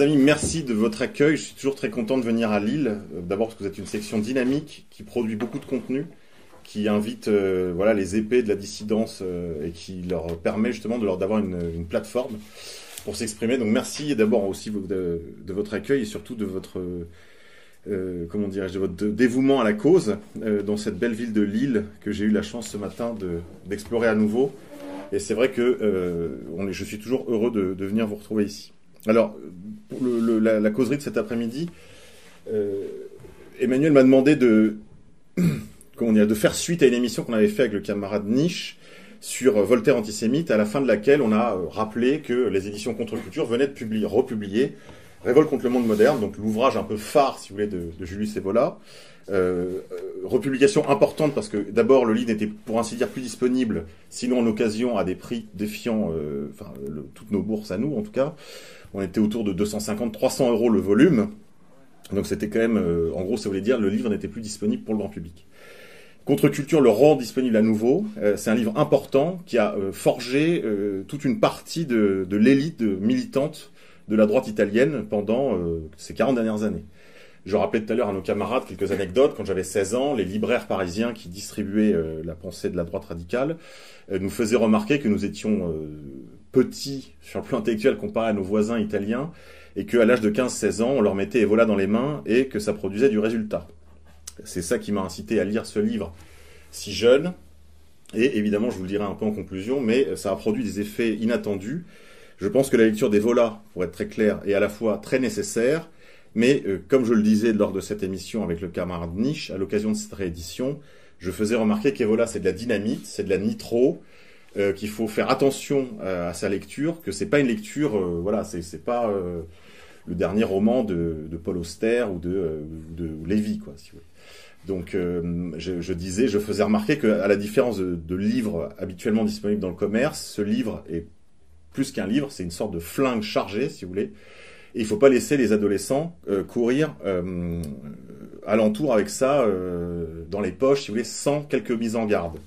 Amis, merci de votre accueil. Je suis toujours très content de venir à Lille. Euh, d'abord parce que vous êtes une section dynamique qui produit beaucoup de contenu, qui invite euh, voilà, les épées de la dissidence euh, et qui leur permet justement de leur d'avoir une, plateforme pour s'exprimer. Donc merci d'abord aussi de, votre accueil et surtout de votre comment dirais-je, de votre dévouement à la cause dans cette belle ville de Lille que j'ai eu la chance ce matin d'explorer à nouveau. Et c'est vrai que je suis toujours heureux de, venir vous retrouver ici. Alors, pour la, causerie de cet après-midi, Emmanuel m'a demandé de, comment faire suite à une émission qu'on avait fait avec le camarade Niche sur Voltaire antisémite, à la fin de laquelle on a rappelé que les éditions Contre-Culture venaient de publier, republier Révolte contre le monde moderne, donc l'ouvrage un peu phare, si vous voulez, de, Julius Evola. Euh, republication importante parce que d'abord le livre n'était pour ainsi dire plus disponible, sinon en occasion à des prix défiant euh, enfin, toutes nos bourses à nous en tout cas. On était autour de 250-300 euros le volume. Donc c'était quand même, euh, en gros ça voulait dire le livre n'était plus disponible pour le grand public. Contre-culture le rend disponible à nouveau. Euh, c'est un livre important qui a euh, forgé toute une partie de, l'élite militante de la droite italienne pendant ces 40 dernières années. Je rappelais tout à l'heure à nos camarades quelques anecdotes. Quand j'avais 16 ans, les libraires parisiens qui distribuaient la pensée de la droite radicale nous faisaient remarquer que nous étions petits sur le plan intellectuel comparé à nos voisins italiens et qu'à l'âge de 15-16 ans, on leur mettait Evola dans les mains et que ça produisait du résultat. C'est ça qui m'a incité à lire ce livre si jeune. Et évidemment, je vous le dirai un peu en conclusion, mais ça a produit des effets inattendus je pense que la lecture des Volas, pour être très clair, est à la fois très nécessaire, mais euh, comme je le disais lors de cette émission avec le camarade Niche, à l'occasion de cette réédition, je faisais remarquer qu'Evola c'est de la dynamite, c'est de la nitro, euh, qu'il faut faire attention euh, à sa lecture, que c'est pas une lecture, euh, voilà, c'est pas le dernier roman de, Paul Auster ou de, de Lévy, quoi, si vous. Donc, je, disais, je faisais remarquer qu'à la différence de, livres habituellement disponibles dans le commerce, ce livre est plus qu'un livre, c'est une sorte de flingue chargé, si vous voulez. Et il faut pas laisser les adolescents courir alentour avec ça dans les poches, si vous voulez, sans quelques mises en garde.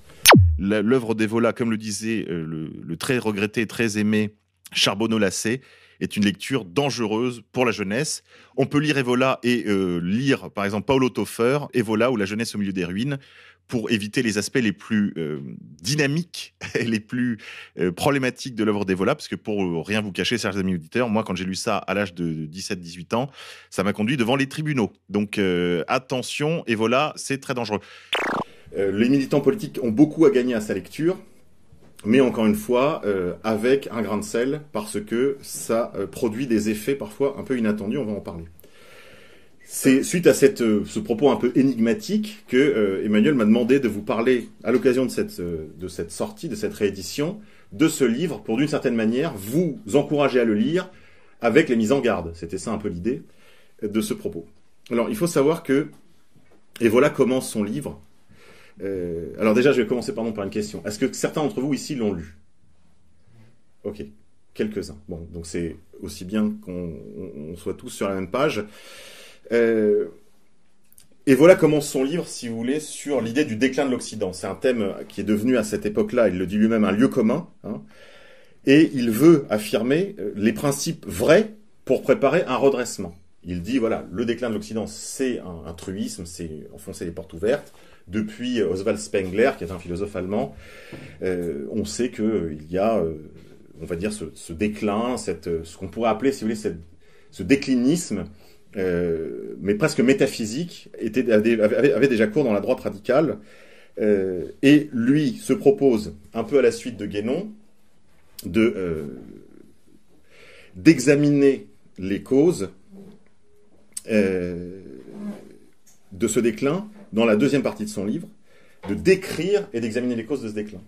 L'œuvre d'Evola, comme le disait euh, le, très regretté, très aimé Charbonneau-Lassé, est une lecture dangereuse pour la jeunesse. On peut lire Evola et euh, lire, par exemple, Paulo Toffer, Evola ou La jeunesse au milieu des ruines, pour éviter les aspects les plus euh, dynamiques et les plus problématiques de l'œuvre d'Evola, parce que pour rien vous cacher, chers amis auditeurs, moi, quand j'ai lu ça à l'âge de 17-18 ans, ça m'a conduit devant les tribunaux. Donc, attention, Evola, c'est très dangereux. Euh, les militants politiques ont beaucoup à gagner à sa lecture, mais encore une fois, euh, avec un grain de sel, parce que ça euh, produit des effets parfois un peu inattendus, on va en parler. C'est suite à ce propos un peu énigmatique que Emmanuel m'a demandé de vous parler, à l'occasion de cette, de cette sortie, de cette réédition, de ce livre, pour d'une certaine manière vous encourager à le lire avec les mises en garde. C'était ça un peu l'idée de ce propos. Alors, il faut savoir que, et voilà commence son livre. Euh, alors déjà, je vais commencer pardon, par une question. Est-ce que certains d'entre vous ici l'ont lu? Ok, quelques-uns. Bon, donc c'est aussi bien qu'on soit tous sur la même page. Euh, et voilà commence son livre, si vous voulez, sur l'idée du déclin de l'Occident. C'est un thème qui est devenu à cette époque-là, il le dit lui-même, un lieu commun. Hein, et il veut affirmer euh, les principes vrais pour préparer un redressement. Il dit, voilà, le déclin de l'Occident, c'est un, truisme, c'est enfoncer les portes ouvertes. Depuis Oswald Spengler, qui est un philosophe allemand, euh, on sait qu'il euh, y a, euh, on va dire, ce, déclin, ce qu'on pourrait appeler, si vous voulez, ce déclinisme euh, mais presque métaphysique, avait, déjà cours dans la droite radicale. Euh, et lui se propose, un peu à la suite de Guénon, de, euh, d'examiner les causes euh, de ce déclin dans la deuxième partie de son livre, de décrire et d'examiner les causes de ce déclin.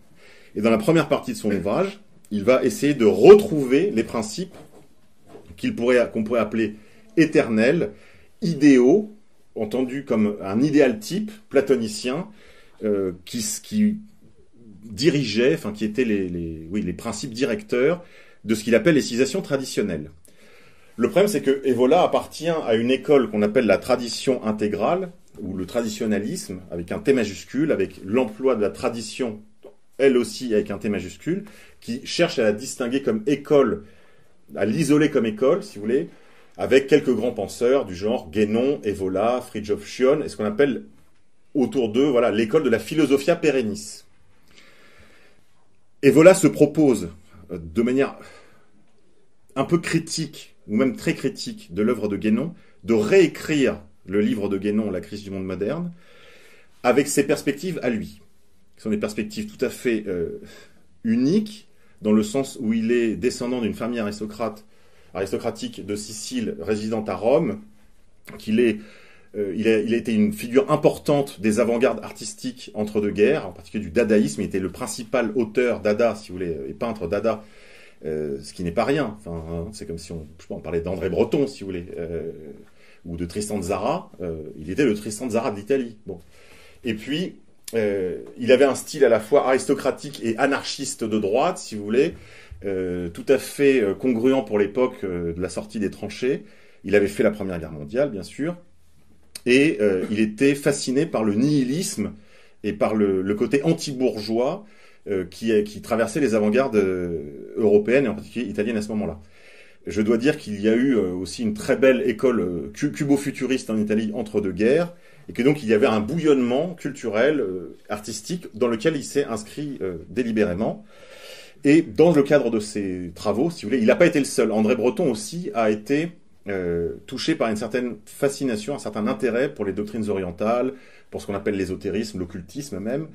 Et dans la première partie de son ouvrage, il va essayer de retrouver les principes pourrait, qu'on pourrait appeler éternels, idéaux, entendus comme un idéal type platonicien, euh, qui, dirigeait, enfin qui étaient les, les, oui, les principes directeurs de ce qu'il appelle les civilisations traditionnelles. Le problème, c'est que Evola appartient à une école qu'on appelle la tradition intégrale, ou le traditionnalisme, avec un T majuscule, avec l'emploi de la tradition, elle aussi avec un T majuscule, qui cherche à la distinguer comme école, à l'isoler comme école, si vous voulez, avec quelques grands penseurs du genre Guénon, Evola, Fridtjof Schion, et ce qu'on appelle autour d'eux voilà, l'école de la philosophia perennis. Evola se propose euh, de manière un peu critique, ou même très critique, de l'œuvre de Guénon, de réécrire le livre de Guénon, La crise du monde moderne, avec ses perspectives à lui. Ce sont des perspectives tout à fait euh, uniques, dans le sens où il est descendant d'une famille aristocrate, aristocratique de Sicile, résidente à Rome, qu'il est euh, il, a, il, été une figure importante des avant-gardes artistiques entre deux guerres, en particulier du dadaïsme. Il était le principal auteur dada, si vous voulez, et peintre dada, euh, ce qui n'est pas rien. Enfin, hein, c'est comme si on, parlait d'André Breton, si vous voulez, euh, ou de Tristan de Zara. Euh, il était le Tristan de Zara d'Italie. Bon. Et puis, il avait un style à la fois aristocratique et anarchiste de droite, si vous voulez, tout à fait congruent pour l'époque de la sortie des tranchées. Il avait fait la Première Guerre mondiale, bien sûr et il était fasciné par le nihilisme et par le, le côté anti-bourgeois euh, qui, traversait les avant-gardes euh, européennes et en particulier italiennes à ce moment-là. Je dois dire qu'il y a eu aussi une très belle école cubo-futuriste en Italie entre deux guerres, et que donc il y avait un bouillonnement culturel, artistique, dans lequel il s'est inscrit délibérément. Et dans le cadre de ses travaux, si vous voulez, il n'a pas été le seul. André Breton aussi a été euh, touché par une certaine fascination, un certain intérêt pour les doctrines orientales, pour ce qu'on appelle l'ésotérisme, l'occultisme même.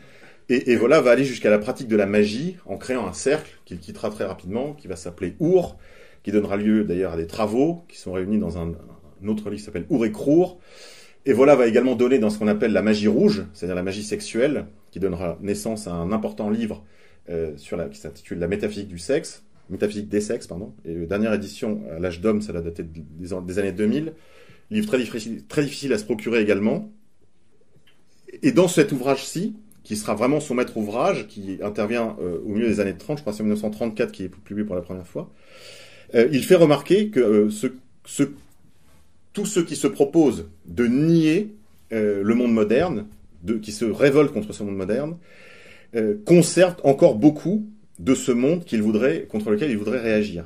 Et, et, voilà, va aller jusqu'à la pratique de la magie en créant un cercle qu'il quittera très rapidement, qui va s'appeler Our, qui donnera lieu d'ailleurs à des travaux qui sont réunis dans un, autre livre qui s'appelle Our et Crour. Et voilà va également donner dans ce qu'on appelle la magie rouge, c'est-à-dire la magie sexuelle, qui donnera naissance à un important livre euh, sur qui s'intitule La métaphysique du sexe, Métaphysique des sexes, pardon. Et la dernière édition, à l'âge d'homme, ça a daté des, années 2000. Livre très difficile, très difficile à se procurer également. Et dans cet ouvrage-ci, qui sera vraiment son maître ouvrage, qui intervient euh, au milieu des années 30, je crois que c'est 1934 qui est publié pour la première fois, euh, il fait remarquer que euh, tous ceux qui se proposent de nier le monde moderne, de, qui se révoltent contre ce monde moderne, conservent encore beaucoup de ce monde contre lequel il voudrait réagir.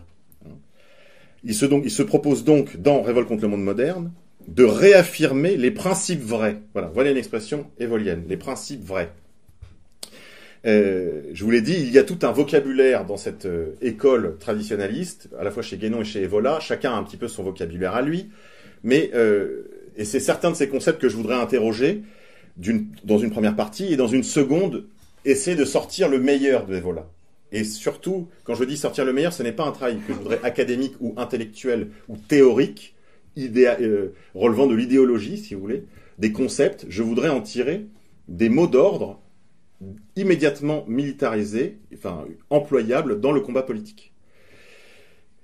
Il se, donc, il se propose donc, dans Révolte contre le monde moderne, de réaffirmer les principes vrais. Voilà, voilà une expression évolienne, les principes vrais. Euh, je vous l'ai dit, il y a tout un vocabulaire dans cette euh, école traditionnaliste, à la fois chez Guénon et chez Evola, chacun a un petit peu son vocabulaire à lui, mais euh, et c'est certains de ces concepts que je voudrais interroger dans une première partie, et dans une seconde, essayer de sortir le meilleur de Evola. Et surtout, quand je dis sortir le meilleur, ce n'est pas un travail que je voudrais académique ou intellectuel ou théorique, euh, relevant de l'idéologie, si vous voulez, des concepts. Je voudrais en tirer des mots d'ordre immédiatement militarisés, enfin employables dans le combat politique.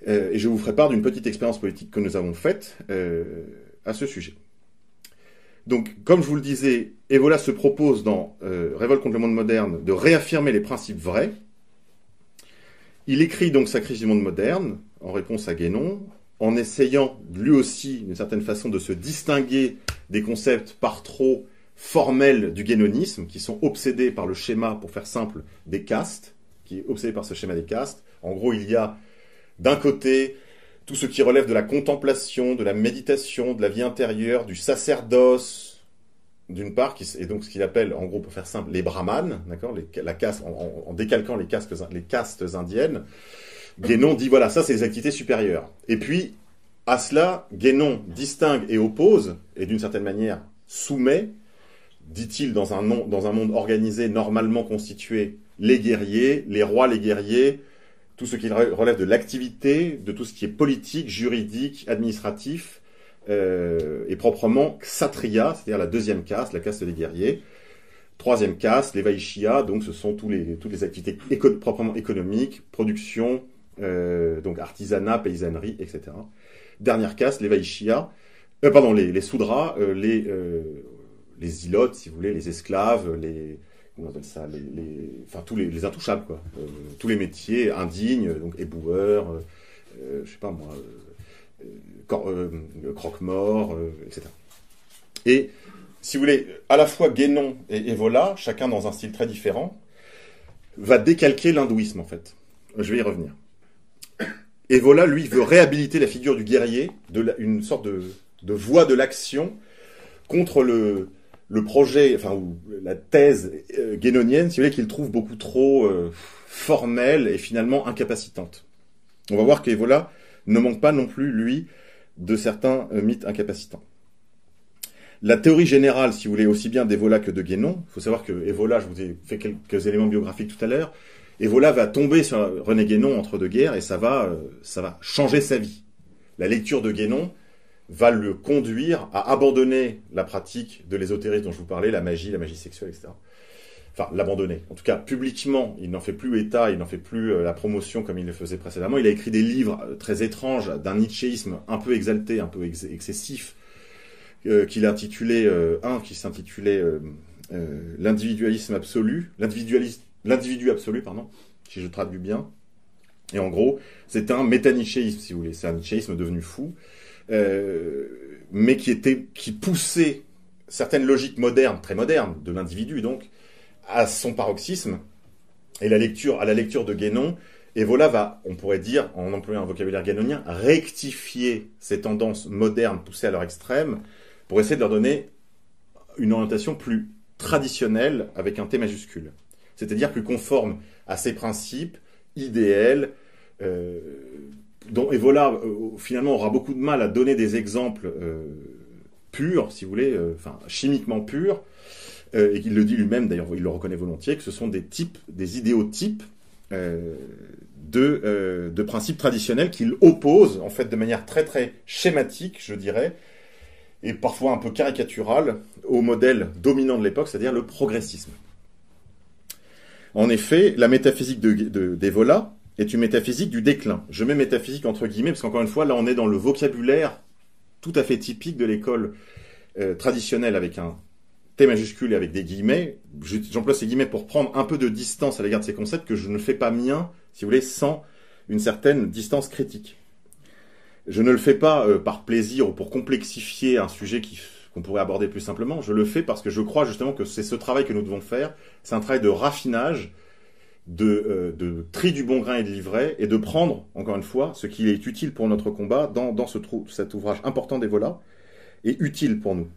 Euh, et je vous ferai part d'une petite expérience politique que nous avons faite euh, à ce sujet. Donc, comme je vous le disais, Evola se propose dans Révolte contre le monde moderne de réaffirmer les principes vrais, il écrit donc sa crise du monde moderne en réponse à Guénon, en essayant lui aussi, d'une certaine façon, de se distinguer des concepts par trop formels du guénonisme, qui sont obsédés par le schéma, pour faire simple, des castes, qui est obsédé par ce schéma des castes. En gros, il y a d'un côté tout ce qui relève de la contemplation, de la méditation, de la vie intérieure, du sacerdoce, d'une part, et donc ce qu'il appelle, en gros, pour faire simple, les brahmanes, d'accord, la caste, en, décalquant les castes, les castes indiennes, Guénon dit voilà, ça c'est les activités supérieures. Et puis, à cela, Guénon distingue et oppose, et d'une certaine manière soumet, dit-il dans un, dans un monde organisé, normalement constitué, les guerriers, les rois, les guerriers, tout ce qui relève de l'activité, de tout ce qui est politique, juridique, administratif, euh, et proprement Ksatria, c'est-à-dire la deuxième caste, la caste des guerriers. Troisième caste, les Vaishya, donc ce sont tous les, toutes les activités proprement économiques, production, euh, donc artisanat, paysannerie, etc. Dernière caste, les Vaishya, euh, pardon, les, les Soudras, euh, les, euh, les ilotes, si vous voulez, les esclaves, les, on appelle ça, les, enfin tous les, les intouchables, quoi. tous les métiers indignes, donc éboueurs, je sais pas moi, euh, croque-mort, euh, etc. Et si vous voulez, à la fois Guénon et Evola, chacun dans un style très différent, va décalquer l'hindouisme en fait. Je vais y revenir. Et voilà, lui, veut réhabiliter la figure du guerrier, de une sorte de voie de l'action contre le, le projet, enfin, ou la thèse euh, guénonienne, si vous voulez, qu'il trouve beaucoup trop euh, formelle et finalement incapacitante. On va voir qu'Evola ne manque pas non plus, lui, de certains euh, mythes incapacitants. La théorie générale, si vous voulez, aussi bien d'Evola que de Guénon, il faut savoir que Evola, je vous ai fait quelques éléments biographiques tout à l'heure, Evola va tomber sur René Guénon entre deux guerres et ça va, ça va changer sa vie. La lecture de Guénon, va le conduire à abandonner la pratique de l'ésotérisme dont je vous parlais, la magie, la magie sexuelle, etc. Enfin, l'abandonner. En tout cas, publiquement, il n'en fait plus état, il n'en fait plus euh, la promotion comme il le faisait précédemment. Il a écrit des livres euh, très étranges d'un nietzschéisme un peu exalté, un peu excessif, euh, qu'il a intitulé, un qui s'intitulait L'individualisme absolu, l'individu absolu, pardon, si je traduis bien. Et en gros, c'est un métanichéisme, si vous voulez. C'est un nietzschéisme devenu fou. Euh, mais qui était, qui poussait certaines logiques modernes, très modernes, de l'individu donc, à son paroxysme. Et la lecture, à la lecture de Guénon, Evola va, on pourrait dire, en employant un vocabulaire guénonien, rectifier ces tendances modernes poussées à leur extrême pour essayer de leur donner une orientation plus traditionnelle avec un T majuscule. C'est-à-dire plus conforme à ses principes idéels, euh, dont Evola euh, finalement aura beaucoup de mal à donner des exemples euh, purs, si vous voulez, euh, enfin chimiquement purs, et qu'il le dit lui-même, d'ailleurs il le reconnaît volontiers, que ce sont des types, des idéotypes de, principes traditionnels qu'il oppose en fait de manière très très schématique, je dirais, et parfois un peu caricaturale au modèle dominant de l'époque, c'est-à-dire le progressisme. En effet, la métaphysique d'Evola, de, est une métaphysique du déclin. Je mets métaphysique entre guillemets parce qu'encore une fois, là, on est dans le vocabulaire tout à fait typique de l'école euh, traditionnelle avec un T majuscule et avec des guillemets. J'emploie ces guillemets pour prendre un peu de distance à l'égard de ces concepts que je ne fais pas mien, si vous voulez, sans une certaine distance critique. Je ne le fais pas euh, par plaisir ou pour complexifier un sujet qu'on pourrait aborder plus simplement. Je le fais parce que je crois justement que c'est ce travail que nous devons faire. C'est un travail de raffinage, euh, de, tri du bon grain et de l'ivraie, et de prendre, encore une fois, ce qui est utile pour notre combat dans, ce cet ouvrage important d'Evola, et utile pour nous.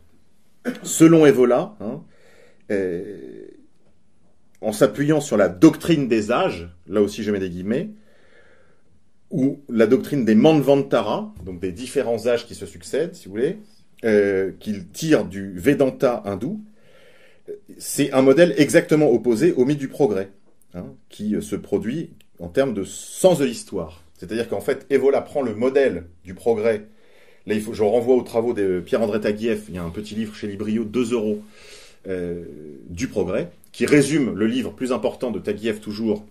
Selon Evola, hein, en s'appuyant sur la doctrine des âges, là aussi je mets des guillemets, ou la doctrine des Manvantara, donc des différents âges qui se succèdent, si vous voulez, euh, qu'il tire du Vedanta hindou, c'est un modèle exactement opposé au mythe du progrès. Hein, qui euh, se produit en termes de sens de l'histoire. C'est-à-dire qu'en fait, Evola prend le modèle du progrès. Là, il faut, je renvoie aux travaux de Pierre-André Taguieff. Il y a un petit livre chez Librio, 2 euros, euh, du progrès, qui résume le livre plus important de Taguieff toujours,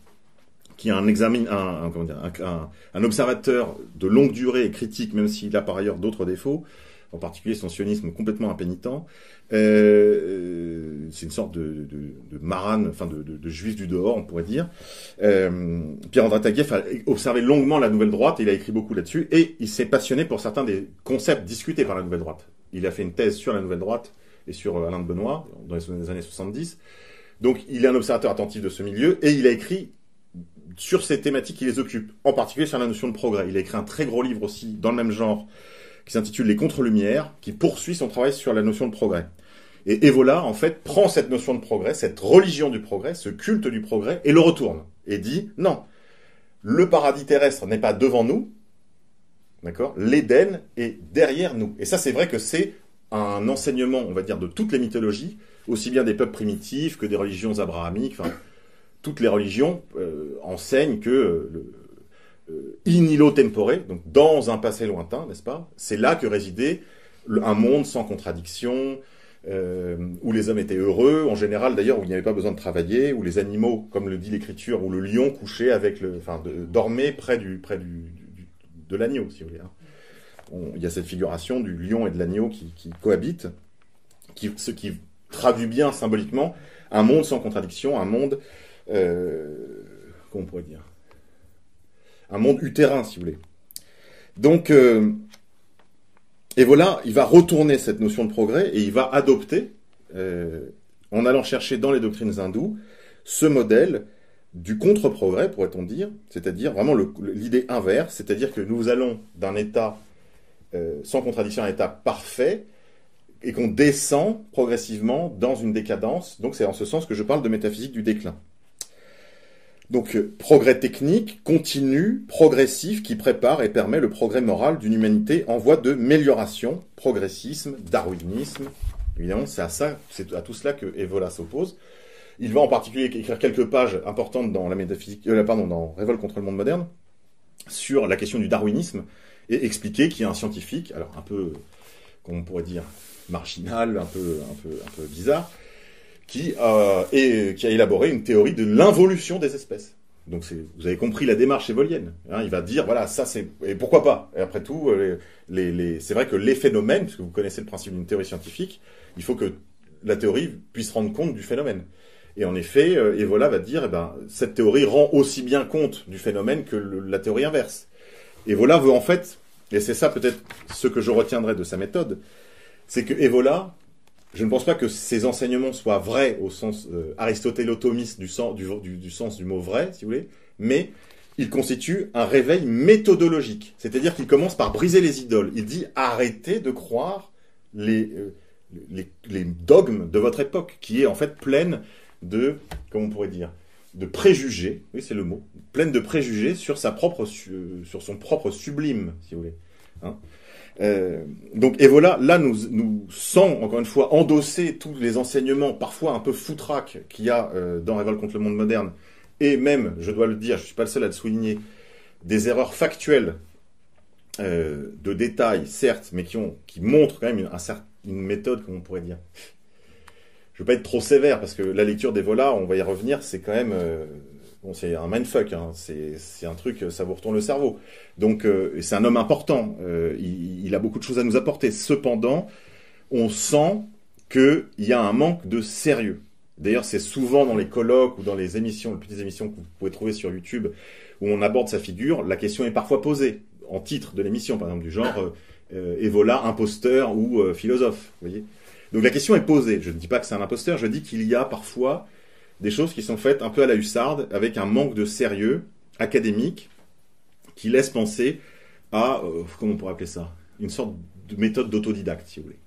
qui est un, examen, un, un, un, observateur de longue durée et critique, même s'il a par ailleurs d'autres défauts, en particulier son sionisme complètement impénitent. Euh, c'est une sorte de, de, marane, enfin de, de, juif du dehors, on pourrait dire. Euh, Pierre-André Taguieff a observé longuement la nouvelle droite, il a écrit beaucoup là-dessus, et il s'est passionné pour certains des concepts discutés par la nouvelle droite. Il a fait une thèse sur la nouvelle droite et sur euh, Alain de Benoît dans les années 70. Donc il est un observateur attentif de ce milieu, et il a écrit sur ces thématiques qui les occupent, en particulier sur la notion de progrès. Il a écrit un très gros livre aussi dans le même genre, qui s'intitule Les Contre-Lumières, qui poursuit son travail sur la notion de progrès. Et Evola, en fait, prend cette notion de progrès, cette religion du progrès, ce culte du progrès, et le retourne. Et dit, non, le paradis terrestre n'est pas devant nous, d'accord L'Éden est derrière nous. Et ça, c'est vrai que c'est un enseignement, on va dire, de toutes les mythologies, aussi bien des peuples primitifs que des religions abrahamiques, toutes les religions euh, enseignent que le, euh, in illo tempore, donc dans un passé lointain, n'est-ce pas C'est là que résidait un monde sans contradiction, euh, où les hommes étaient heureux, en général d'ailleurs où il n'y avait pas besoin de travailler, où les animaux, comme le dit l'écriture, où le lion couchait avec le, enfin, dormait près du, près du, de l'agneau, si vous voulez. Hein. il y a cette figuration du lion et de l'agneau qui, cohabitent, qui, ce qui traduit bien symboliquement un monde sans contradiction, un monde, euh, comment on pourrait dire, un monde utérin, si vous voulez. Donc, euh, et voilà, il va retourner cette notion de progrès et il va adopter, euh, en allant chercher dans les doctrines hindoues, ce modèle du contre-progrès, pourrait-on dire, c'est-à-dire vraiment l'idée inverse, c'est-à-dire que nous allons d'un état euh, sans contradiction à un état parfait et qu'on descend progressivement dans une décadence. Donc c'est en ce sens que je parle de métaphysique du déclin. Donc euh, progrès technique, continu, progressif, qui prépare et permet le progrès moral d'une humanité en voie de mélioration, progressisme, darwinisme. Évidemment, c'est à ça, c'est à tout cela que Evola s'oppose. Il va en particulier écrire quelques pages importantes dans la métaphysique, euh, pardon, dans Révolte contre le monde moderne, sur la question du darwinisme et expliquer qu'il y a un scientifique, alors un peu, comment on pourrait dire, marginal, un peu, un peu bizarre, qui, a, élaboré une théorie de l'involution des espèces. Donc vous avez compris la démarche évolienne. Hein, il va dire, voilà, ça c'est... Et pourquoi pas? Et après tout, euh, c'est vrai que les phénomènes, puisque vous connaissez le principe d'une théorie scientifique, il faut que la théorie puisse rendre compte du phénomène. Et en effet, euh, Evola va dire, eh ben, cette théorie rend aussi bien compte du phénomène que la théorie inverse. Evola veut en fait, et c'est ça peut-être ce que je retiendrai de sa méthode, c'est que Evola je ne pense pas que ces enseignements soient vrais au sens euh, aristotélotomiste du, sens, du, sens du mot vrai, si vous voulez, mais il constitue un réveil méthodologique. C'est-à-dire qu'il commence par briser les idoles. Il dit arrêtez de croire les, euh, les, dogmes de votre époque, qui est en fait pleine de, comment on pourrait dire, de préjugés, oui c'est le mot, pleine de préjugés sur, sa propre, sur son propre sublime, si vous voulez. Hein euh, donc Evola, là, nous, nous sent, encore une fois, endosser tous les enseignements, parfois un peu foutraques, qu'il y a euh, dans Révolte contre le monde moderne, et même, je dois le dire, je ne suis pas le seul à le souligner, des erreurs factuelles euh, de détails, certes, mais qui montrent quand même une, une méthode, comme on pourrait dire. Je ne veux pas être trop sévère, parce que la lecture d'Evola, on va y revenir, c'est quand même Bon, c'est un mindfuck, hein. c'est un truc, ça vous retourne le cerveau. Donc, euh, c'est un homme important, euh, il, il, a beaucoup de choses à nous apporter. Cependant, on sent qu'il y a un manque de sérieux. D'ailleurs, c'est souvent dans les colloques ou dans les émissions, les petites émissions que vous pouvez trouver sur YouTube, où on aborde sa figure, la question est parfois posée, en titre de l'émission, par exemple, du genre euh, euh Evola, imposteur ou philosophe. Vous voyez Donc la question est posée. Je ne dis pas que c'est un imposteur, je dis qu'il y a parfois des choses qui sont faites un peu à la hussarde, avec un manque de sérieux académique qui laisse penser à, euh, comment on pourrait appeler ça, une sorte de méthode d'autodidacte, si vous voulez.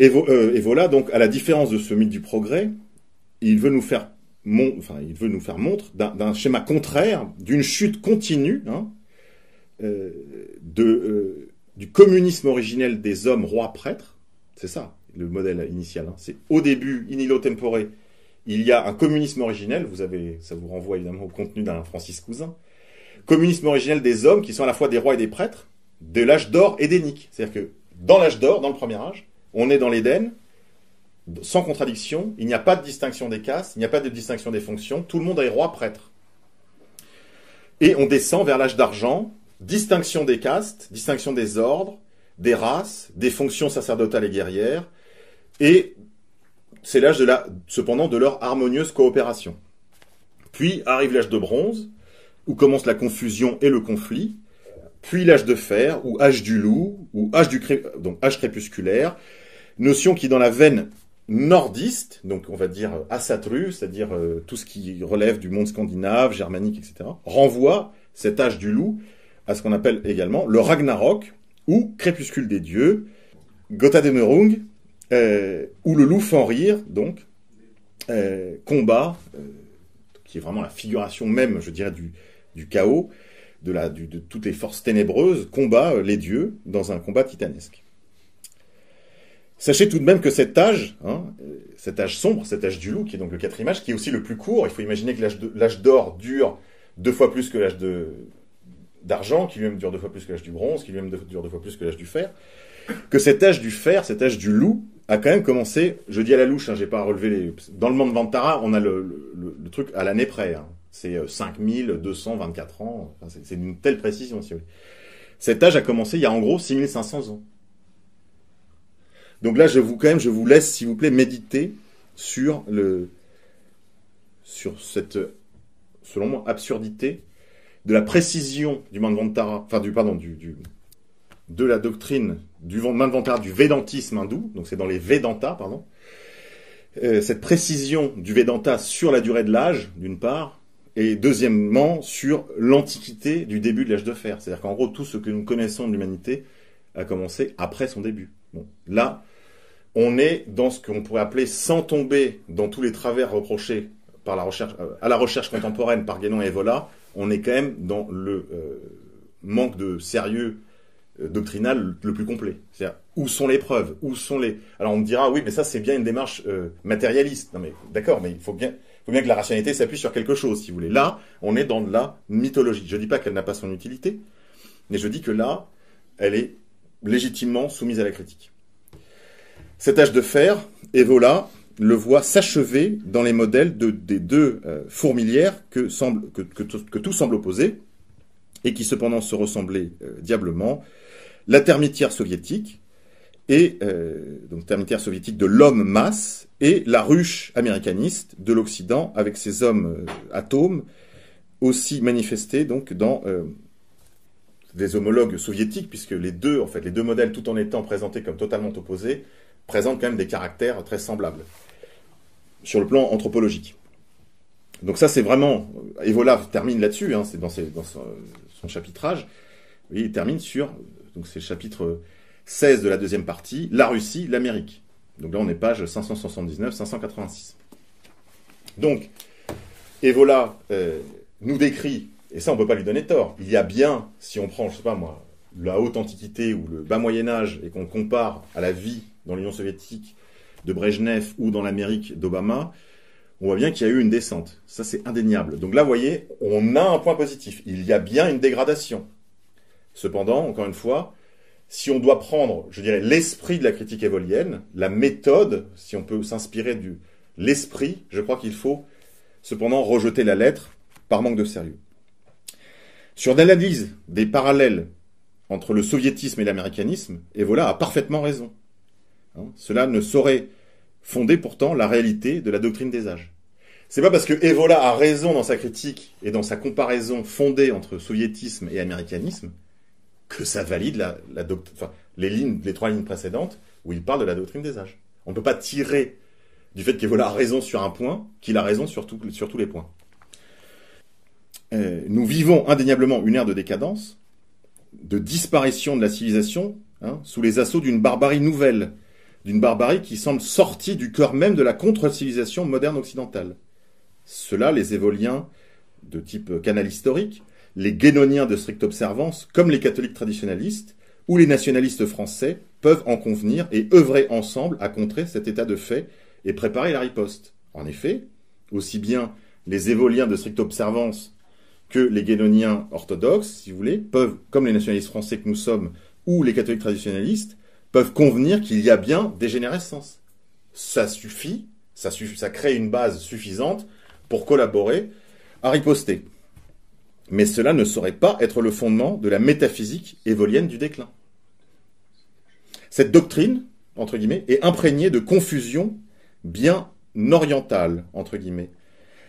Et, euh, voilà, donc, à la différence de ce mythe du progrès, il veut nous faire, faire montre d'un schéma contraire, d'une chute continue hein, euh, du communisme originel des hommes rois prêtres. C'est ça, le modèle initial. Hein. C'est au début, in illo tempore, il y a un communisme originel, vous avez, ça vous renvoie évidemment au contenu d'un Francis Cousin, communisme originel des hommes qui sont à la fois des rois et des prêtres, de l'âge d'or édénique. C'est-à-dire que dans l'âge d'or, dans le premier âge, on est dans l'Éden, sans contradiction, il n'y a pas de distinction des castes, il n'y a pas de distinction des fonctions, tout le monde est roi prêtre. Et on descend vers l'âge d'argent, distinction des castes, distinction des ordres, des races, des fonctions sacerdotales et guerrières, et c'est l'âge de la, cependant de leur harmonieuse coopération. Puis arrive l'âge de bronze, où commence la confusion et le conflit, puis l'âge de fer, ou âge du loup, ou âge, du donc âge crépusculaire, notion qui dans la veine nordiste, donc on va dire asatru, c'est-à-dire euh, tout ce qui relève du monde scandinave, germanique, etc., renvoie cet âge du loup à ce qu'on appelle également le Ragnarok, ou crépuscule des dieux, Gotademerung, euh, où le loup fend rire, donc, euh, combat, euh, qui est vraiment la figuration même, je dirais, du, chaos, de toutes les forces ténébreuses, combat les dieux dans un combat titanesque. Sachez tout de même que cet âge, hein, cet âge sombre, cet âge du loup, qui est donc le quatrième âge, qui est aussi le plus court, il faut imaginer que l'âge d'or dure deux fois plus que l'âge d'argent, qui lui-même dure deux fois plus que l'âge du bronze, qui lui-même dure deux fois plus que l'âge du fer, que cet âge du fer, cet âge du loup, a quand même commencé, je dis à la louche, hein, j'ai pas relevé les... Dans le monde Vantara, on a le, truc à l'année près. Hein. C'est 5224 euh, ans, c'est d'une telle précision, si vous voulez. Cet âge a commencé il y a en gros 6500 ans. Donc là, je vous, quand même, je vous laisse, s'il vous plaît, méditer sur le, sur cette, selon moi, absurdité de la précision du Manvantara, enfin du, pardon, du, de la doctrine du Manvantara, du Védantisme hindou, donc c'est dans les Vedanta, pardon, euh, cette précision du Vedanta sur la durée de l'âge, d'une part, et deuxièmement, sur l'antiquité du début de l'âge de fer. C'est-à-dire qu'en gros, tout ce que nous connaissons de l'humanité a commencé après son début. Bon, là, on est dans ce qu'on pourrait appeler, sans tomber dans tous les travers reprochés par la recherche, euh, à la recherche contemporaine par Guénon et Evola, on est quand même dans le euh, manque de sérieux doctrinal le plus complet. C'est-à-dire, où sont les preuves? Où sont les... Alors on me dira, oui, mais ça c'est bien une démarche matérialiste. Non mais d'accord, mais il faut bien, faut bien que la rationalité s'appuie sur quelque chose, si vous voulez. Là, on est dans de la mythologie. Je ne dis pas qu'elle n'a pas son utilité, mais je dis que là, elle est légitimement soumise à la critique. Cet âge de fer, Evola le voit s'achever dans les modèles des deux euh, fourmilières que, tout, semble opposer, et qui cependant se ressemblaient euh, diablement, la termitière soviétique, et euh, donc termitière soviétique de l'homme masse, et la ruche américaniste de l'Occident, avec ses hommes atomes, aussi manifestés donc dans des homologues soviétiques, puisque les deux, en fait, les deux modèles, tout en étant présentés comme totalement opposés, présentent quand même des caractères très semblables sur le plan anthropologique. Donc ça, c'est vraiment... Evola termine là-dessus, hein, c'est dans, son, chapitrage. il termine sur... Donc c'est le chapitre 16 de la deuxième partie, la Russie, l'Amérique. Donc là, on est page 579-586. Donc, Evola euh, nous décrit, et ça, on ne peut pas lui donner tort, il y a bien, si on prend, je sais pas moi, la haute antiquité ou le bas Moyen Âge, et qu'on compare à la vie dans l'Union soviétique de Brejnev ou dans l'Amérique d'Obama, on voit bien qu'il y a eu une descente. Ça, c'est indéniable. Donc là, vous voyez, on a un point positif. Il y a bien une dégradation. Cependant, encore une fois, si on doit prendre, je dirais, l'esprit de la critique évolienne, la méthode, si on peut s'inspirer du l'esprit, je crois qu'il faut cependant rejeter la lettre par manque de sérieux. Sur l'analyse des parallèles entre le soviétisme et l'américanisme, Evola a parfaitement raison. Hein, cela ne saurait fonder pourtant la réalité de la doctrine des âges. C'est pas parce que Evola a raison dans sa critique et dans sa comparaison fondée entre soviétisme et américanisme que ça valide la, les, trois lignes précédentes où il parle de la doctrine des âges. On ne peut pas tirer du fait qu'Evola a raison sur un point qu'il a raison sur, sur tous les points. Euh, nous vivons indéniablement une ère de décadence, de disparition de la civilisation, hein, sous les assauts d'une barbarie nouvelle, d'une barbarie qui semble sortie du cœur même de la contre-civilisation moderne occidentale. Cela, les évoliens de type canal historique, les guénoniens de stricte observance, comme les catholiques traditionnalistes, ou les nationalistes français, peuvent en convenir et œuvrer ensemble à contrer cet état de fait et préparer la riposte. En effet, aussi bien les évoliens de stricte observance que les guénoniens orthodoxes, si vous voulez, peuvent, comme les nationalistes français que nous sommes, ou les catholiques traditionnalistes, peuvent convenir qu'il y a bien dégénérescence. Ça suffit, ça, suffit, ça crée une base suffisante pour collaborer à riposter. Mais cela ne saurait pas être le fondement de la métaphysique évolienne du déclin. Cette doctrine, entre guillemets, est imprégnée de confusion bien orientale, entre guillemets.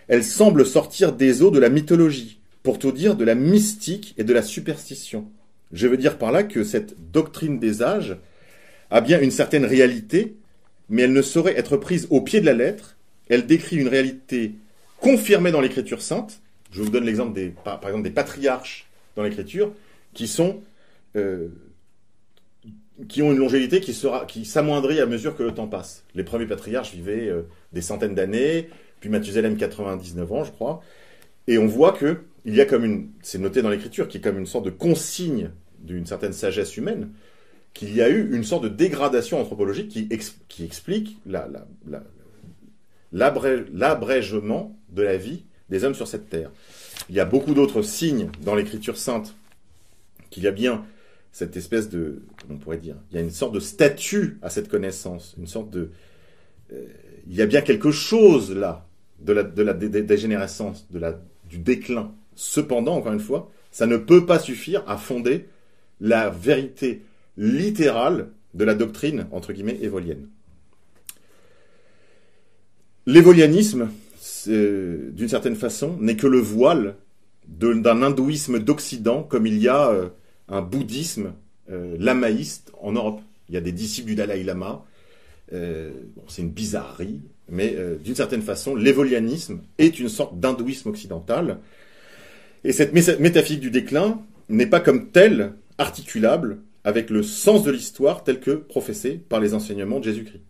Elle semble sortir des eaux de la mythologie, pour tout dire de la mystique et de la superstition. Je veux dire par là que cette doctrine des âges a bien une certaine réalité, mais elle ne saurait être prise au pied de la lettre. Elle décrit une réalité confirmée dans l'écriture sainte. Je vous donne l'exemple des, exemple des patriarches dans l'écriture, qui sont euh, qui ont une longévité qui sera qui s'amoindrit à mesure que le temps passe. Les premiers patriarches vivaient euh, des centaines d'années, puis Mathusalem 99 ans, je crois, et on voit que il y a comme une, c'est noté dans l'écriture, qui est comme une sorte de consigne d'une certaine sagesse humaine, qu'il y a eu une sorte de dégradation anthropologique qui, explique l'abrégement de la vie des hommes sur cette terre. Il y a beaucoup d'autres signes dans l'écriture sainte qu'il y a bien cette espèce de, on pourrait dire, il y a une sorte de statut à cette connaissance, une sorte de, euh, il y a bien quelque chose là de la, de la dégénérescence, de la, du déclin. Cependant, encore une fois, ça ne peut pas suffire à fonder la vérité littérale de la doctrine, entre guillemets, évolienne. L'évolianisme, d'une certaine façon, n'est que le voile d'un hindouisme d'Occident, comme il y a euh, un bouddhisme euh, lamaïste en Europe. Il y a des disciples du Dalai Lama, c'est une bizarrerie, mais d'une certaine façon, l'évolianisme est une sorte d'hindouisme occidental. Et cette métaphysique du déclin n'est pas comme telle articulable avec le sens de l'histoire tel que professé par les enseignements de Jésus-Christ,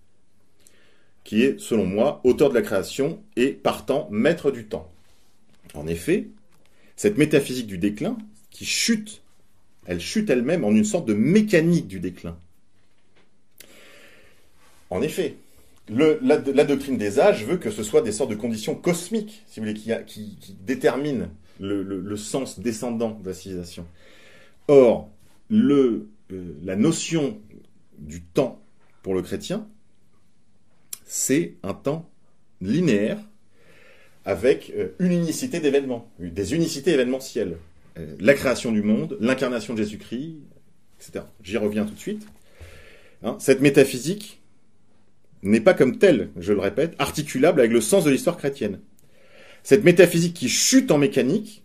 qui est, selon moi, auteur de la création et, partant, maître du temps. En effet, cette métaphysique du déclin, qui chute, elle chute elle-même en une sorte de mécanique du déclin. En effet, la, doctrine des âges veut que ce soit des sortes de conditions cosmiques, si vous voulez, qui, déterminent le, sens descendant de la civilisation. Or, euh, la notion du temps pour le chrétien, c'est un temps linéaire avec euh, une unicité d'événements, des unicités événementielles. Euh, la création du monde, l'incarnation de Jésus-Christ, etc. J'y reviens tout de suite. Hein, cette métaphysique n'est pas comme telle, je le répète, articulable avec le sens de l'histoire chrétienne. Cette métaphysique qui chute en mécanique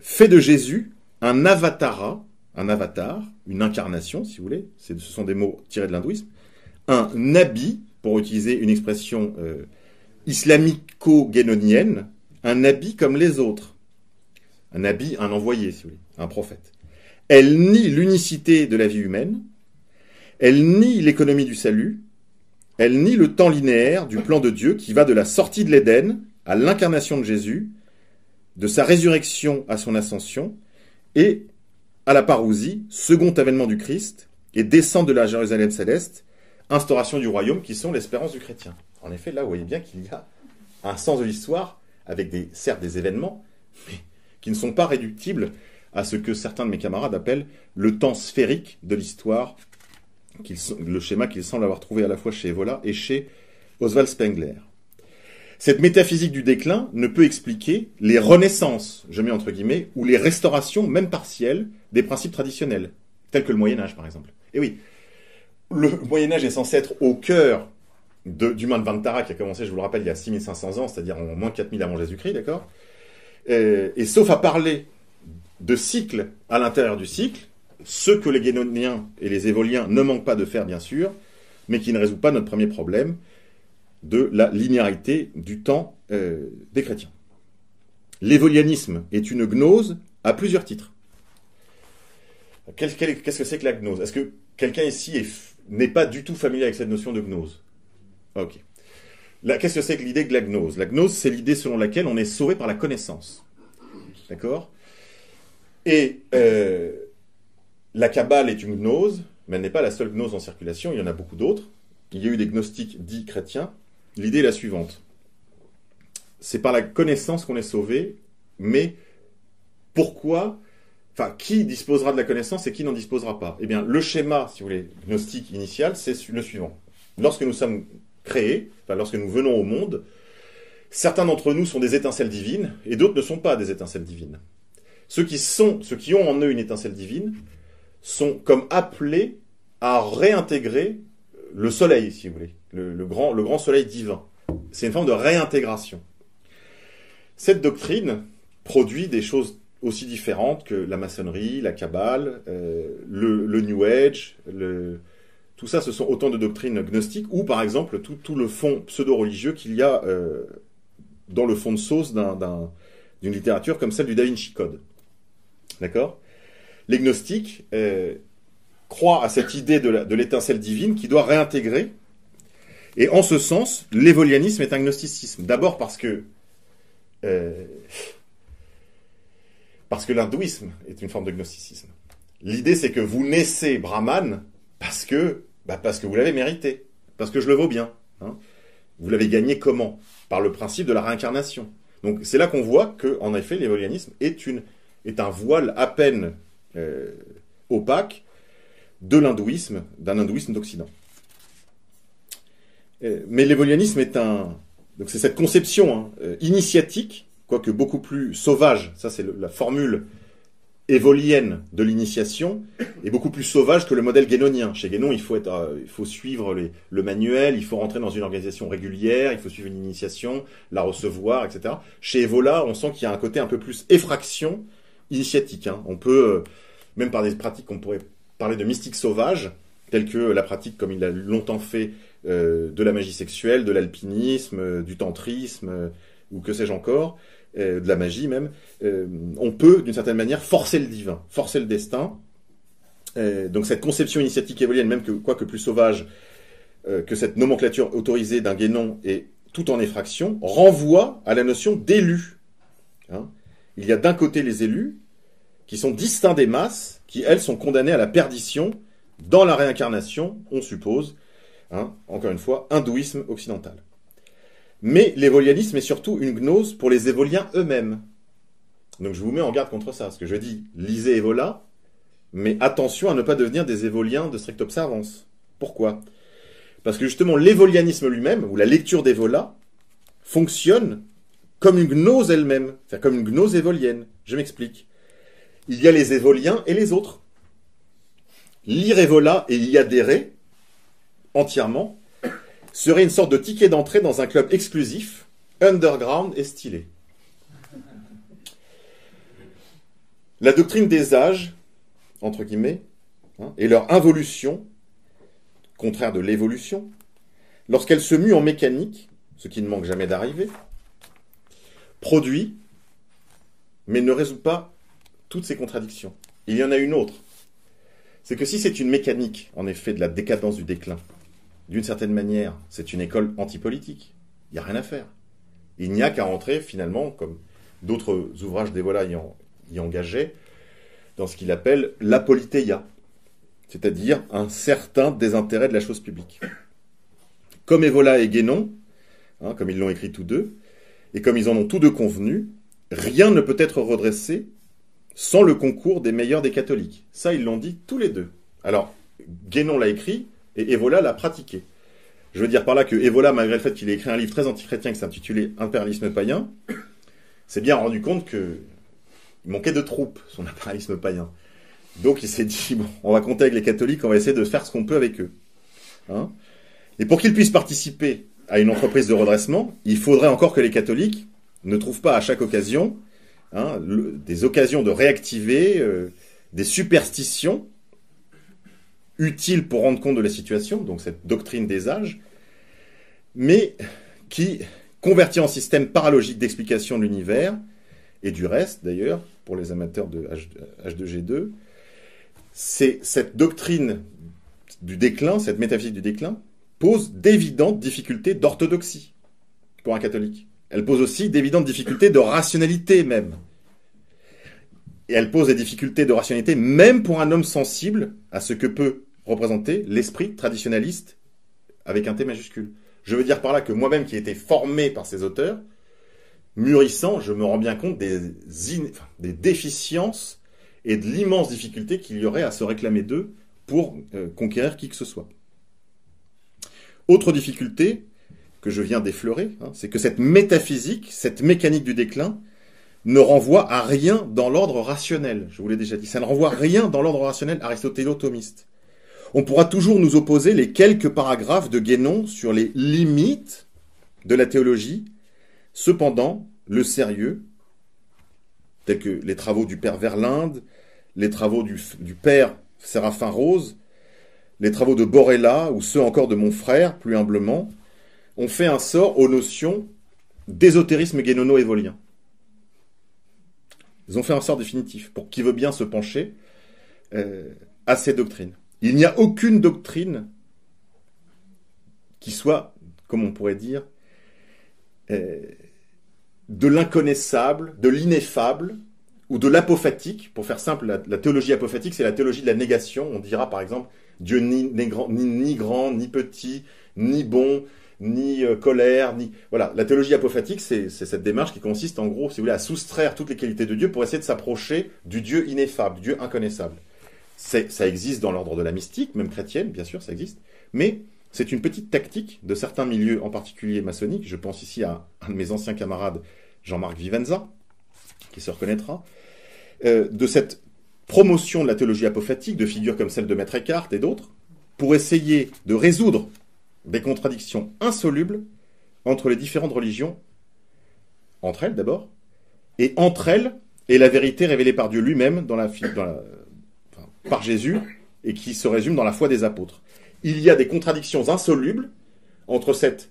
fait de Jésus un avatara, un avatar, une incarnation, si vous voulez, ce sont des mots tirés de l'hindouisme, un nabi, pour utiliser une expression euh, islamico-guénonienne, un nabi comme les autres. Un nabi, un envoyé, un prophète. Elle nie l'unicité de la vie humaine, elle nie l'économie du salut, elle nie le temps linéaire du plan de Dieu qui va de la sortie de l'Éden à l'incarnation de Jésus, de sa résurrection à son ascension, et à la parousie, second avènement du Christ, et descente de la Jérusalem céleste, instauration du royaume qui sont l'espérance du chrétien. En effet, là, vous voyez bien qu'il y a un sens de l'histoire, avec des, certes des événements, mais qui ne sont pas réductibles à ce que certains de mes camarades appellent le temps sphérique de l'histoire, le schéma qu'ils semblent avoir trouvé à la fois chez Evola et chez Oswald Spengler. Cette métaphysique du déclin ne peut expliquer les renaissances, je mets entre guillemets, ou les restaurations, même partielles, des principes traditionnels, tels que le Moyen Âge par exemple. Et oui, le Moyen Âge est censé être au cœur du Manvantara qui a commencé, je vous le rappelle, il y a 6500 ans, c'est-à-dire en moins 4000 avant Jésus-Christ, d'accord? Et, sauf à parler de cycles à l'intérieur du cycle, ce que les Guénoniens et les Évoliens ne manquent pas de faire, bien sûr, mais qui ne résout pas notre premier problème, de la linéarité du temps euh, des chrétiens. L'évolianisme est une gnose à plusieurs titres. Qu'est-ce que c'est que la gnose? Est-ce que quelqu'un ici n'est pas du tout familier avec cette notion de gnose Ok. Qu'est-ce que c'est que l'idée de la gnose? La gnose, c'est l'idée selon laquelle on est sauvé par la connaissance. D'accord? Et euh, la Kabbale est une gnose, mais elle n'est pas la seule gnose en circulation, il y en a beaucoup d'autres. Il y a eu des gnostiques dits chrétiens, L'idée est la suivante. C'est par la connaissance qu'on est sauvé, mais pourquoi Enfin, qui disposera de la connaissance et qui n'en disposera pas Eh bien, le schéma, si vous voulez, gnostique initial, c'est le suivant. Lorsque nous sommes créés, enfin, lorsque nous venons au monde, certains d'entre nous sont des étincelles divines et d'autres ne sont pas des étincelles divines. Ceux qui sont, ceux qui ont en eux une étincelle divine, sont comme appelés à réintégrer le soleil, si vous voulez le, grand, le grand soleil divin. C'est une forme de réintégration. Cette doctrine produit des choses aussi différentes que la maçonnerie, la Kabbale, euh, le, New Age, tout ça, ce sont autant de doctrines gnostiques, ou par exemple tout, le fond pseudo-religieux qu'il y a euh, dans le fond de sauce d'une littérature comme celle du Da Vinci Code. D'accord? Les gnostiques euh, croient à cette idée de l'étincelle divine qui doit réintégrer et en ce sens, l'évolianisme est un gnosticisme. D'abord parce que parce que l'hindouisme est une forme de gnosticisme. L'idée, c'est que vous naissez brahman parce que bah parce que vous l'avez mérité, parce que je le vaux bien. Hein. Vous l'avez gagné comment? Par le principe de la réincarnation. Donc c'est là qu'on voit que, en effet, l'évolianisme est est un voile à peine euh, opaque de l'hindouisme, d'un hindouisme d'Occident. Euh, mais l'évolianisme est un, donc c'est cette conception hein, euh, initiatique, quoique beaucoup plus sauvage. Ça, c'est la formule évolienne de l'initiation est beaucoup plus sauvage que le modèle guénonien. Chez Guénon, il faut, être, euh, il faut suivre le manuel, il faut rentrer dans une organisation régulière, il faut suivre une initiation, la recevoir, etc. Chez Evola, on sent qu'il y a un côté un peu plus effraction initiatique. Hein. On peut, même par des pratiques qu'on pourrait parler de mystique sauvage, tels que la pratique, comme il a longtemps fait, euh, de la magie sexuelle, de l'alpinisme, euh, du tantrisme, euh, ou que sais-je encore, de la magie même, on peut, d'une certaine manière, forcer le divin, forcer le destin. donc cette conception initiatique évolienne, même que quoique plus sauvage que cette nomenclature autorisée d'un guénon et tout en effraction, renvoie à la notion d'élu. Hein. il y a d'un côté les élus, qui sont distincts des masses, qui, elles, sont condamnées à la perdition dans la réincarnation, on suppose, hein, encore une fois, hindouisme occidental. Mais l'évolianisme est surtout une gnose pour les évoliens eux-mêmes. Donc je vous mets en garde contre ça, parce que je dis, lisez Evola, mais attention à ne pas devenir des évoliens de stricte observance. Pourquoi? Parce que justement, l'évolianisme lui-même, ou la lecture d'Evola, fonctionne comme une gnose elle-même, c'est-à-dire comme une gnose évolienne. Je m'explique il y a les évoliens et les autres. Lire Evola et y adhérer entièrement serait une sorte de ticket d'entrée dans un club exclusif, underground et stylé. La doctrine des âges, entre guillemets, hein, et leur involution, contraire de l'évolution, lorsqu'elle se mue en mécanique, ce qui ne manque jamais d'arriver, produit, mais ne résout pas toutes ces contradictions. Il y en a une autre. C'est que si c'est une mécanique, en effet, de la décadence du déclin, d'une certaine manière, c'est une école antipolitique. Il n'y a rien à faire. Il n'y a qu'à rentrer, finalement, comme d'autres ouvrages d'Evola y, y engageaient, dans ce qu'il appelle l'apolitéia, c'est-à-dire un certain désintérêt de la chose publique. Comme Evola et Guénon, hein, comme ils l'ont écrit tous deux, et comme ils en ont tous deux convenu, rien ne peut être redressé sans le concours des meilleurs des catholiques. Ça, ils l'ont dit tous les deux. Alors, Guénon l'a écrit et Evola l'a pratiqué. Je veux dire par là que Evola, malgré le fait qu'il ait écrit un livre très antichrétien qui s'intitulait Impérialisme païen, s'est bien rendu compte que il manquait de troupes, son impérialisme païen. Donc il s'est dit, bon, on va compter avec les catholiques, on va essayer de faire ce qu'on peut avec eux. Hein et pour qu'ils puissent participer à une entreprise de redressement, il faudrait encore que les catholiques ne trouvent pas à chaque occasion Hein, des occasions de réactiver euh, des superstitions utiles pour rendre compte de la situation, donc cette doctrine des âges, mais qui convertit en système paralogique d'explication de l'univers, et du reste d'ailleurs, pour les amateurs de H2G2, c'est cette doctrine du déclin, cette métaphysique du déclin, pose d'évidentes difficultés d'orthodoxie pour un catholique. Elle pose aussi d'évidentes difficultés de rationalité même. Et elle pose des difficultés de rationalité même pour un homme sensible à ce que peut représenter l'esprit traditionnaliste avec un T majuscule. Je veux dire par là que moi-même qui ai été formé par ces auteurs, mûrissant, je me rends bien compte des, des déficiences et de l'immense difficulté qu'il y aurait à se réclamer d'eux pour euh, conquérir qui que ce soit. Autre difficulté, que je viens d'effleurer, hein, c'est que cette métaphysique, cette mécanique du déclin, ne renvoie à rien dans l'ordre rationnel. Je vous l'ai déjà dit, ça ne renvoie à rien dans l'ordre rationnel aristotélo-thomiste. On pourra toujours nous opposer les quelques paragraphes de Guénon sur les limites de la théologie. Cependant, le sérieux, tels que les travaux du père Verlinde, les travaux du, père Séraphin Rose, les travaux de Borella ou ceux encore de mon frère, plus humblement, on fait un sort aux notions d'ésotérisme guénono-évolien. Ils ont fait un sort définitif pour qui veut bien se pencher euh, à ces doctrines. Il n'y a aucune doctrine qui soit, comme on pourrait dire, euh, de l'inconnaissable, de l'ineffable ou de l'apophatique. Pour faire simple, la, théologie apophatique, c'est la théologie de la négation. On dira par exemple Dieu ni, ni, grand, ni petit, ni bon, ni euh, colère, ni voilà. La théologie apophatique, c'est cette démarche qui consiste en gros, si vous voulez, à soustraire toutes les qualités de Dieu pour essayer de s'approcher du Dieu ineffable, Dieu inconnaissable. Ça existe dans l'ordre de la mystique, même chrétienne, bien sûr, ça existe, mais c'est une petite tactique de certains milieux, en particulier maçonniques. Je pense ici à un de mes anciens camarades, Jean-Marc Vivenza, qui se reconnaîtra, euh, de cette promotion de la théologie apophatique, de figures comme celle de Maître Eckhart et d'autres, pour essayer de résoudre des contradictions insolubles entre les différentes religions, entre elles d'abord, et entre elles et la vérité révélée par Dieu lui-même dans la, par Jésus et qui se résume dans la foi des apôtres. Il y a des contradictions insolubles entre cette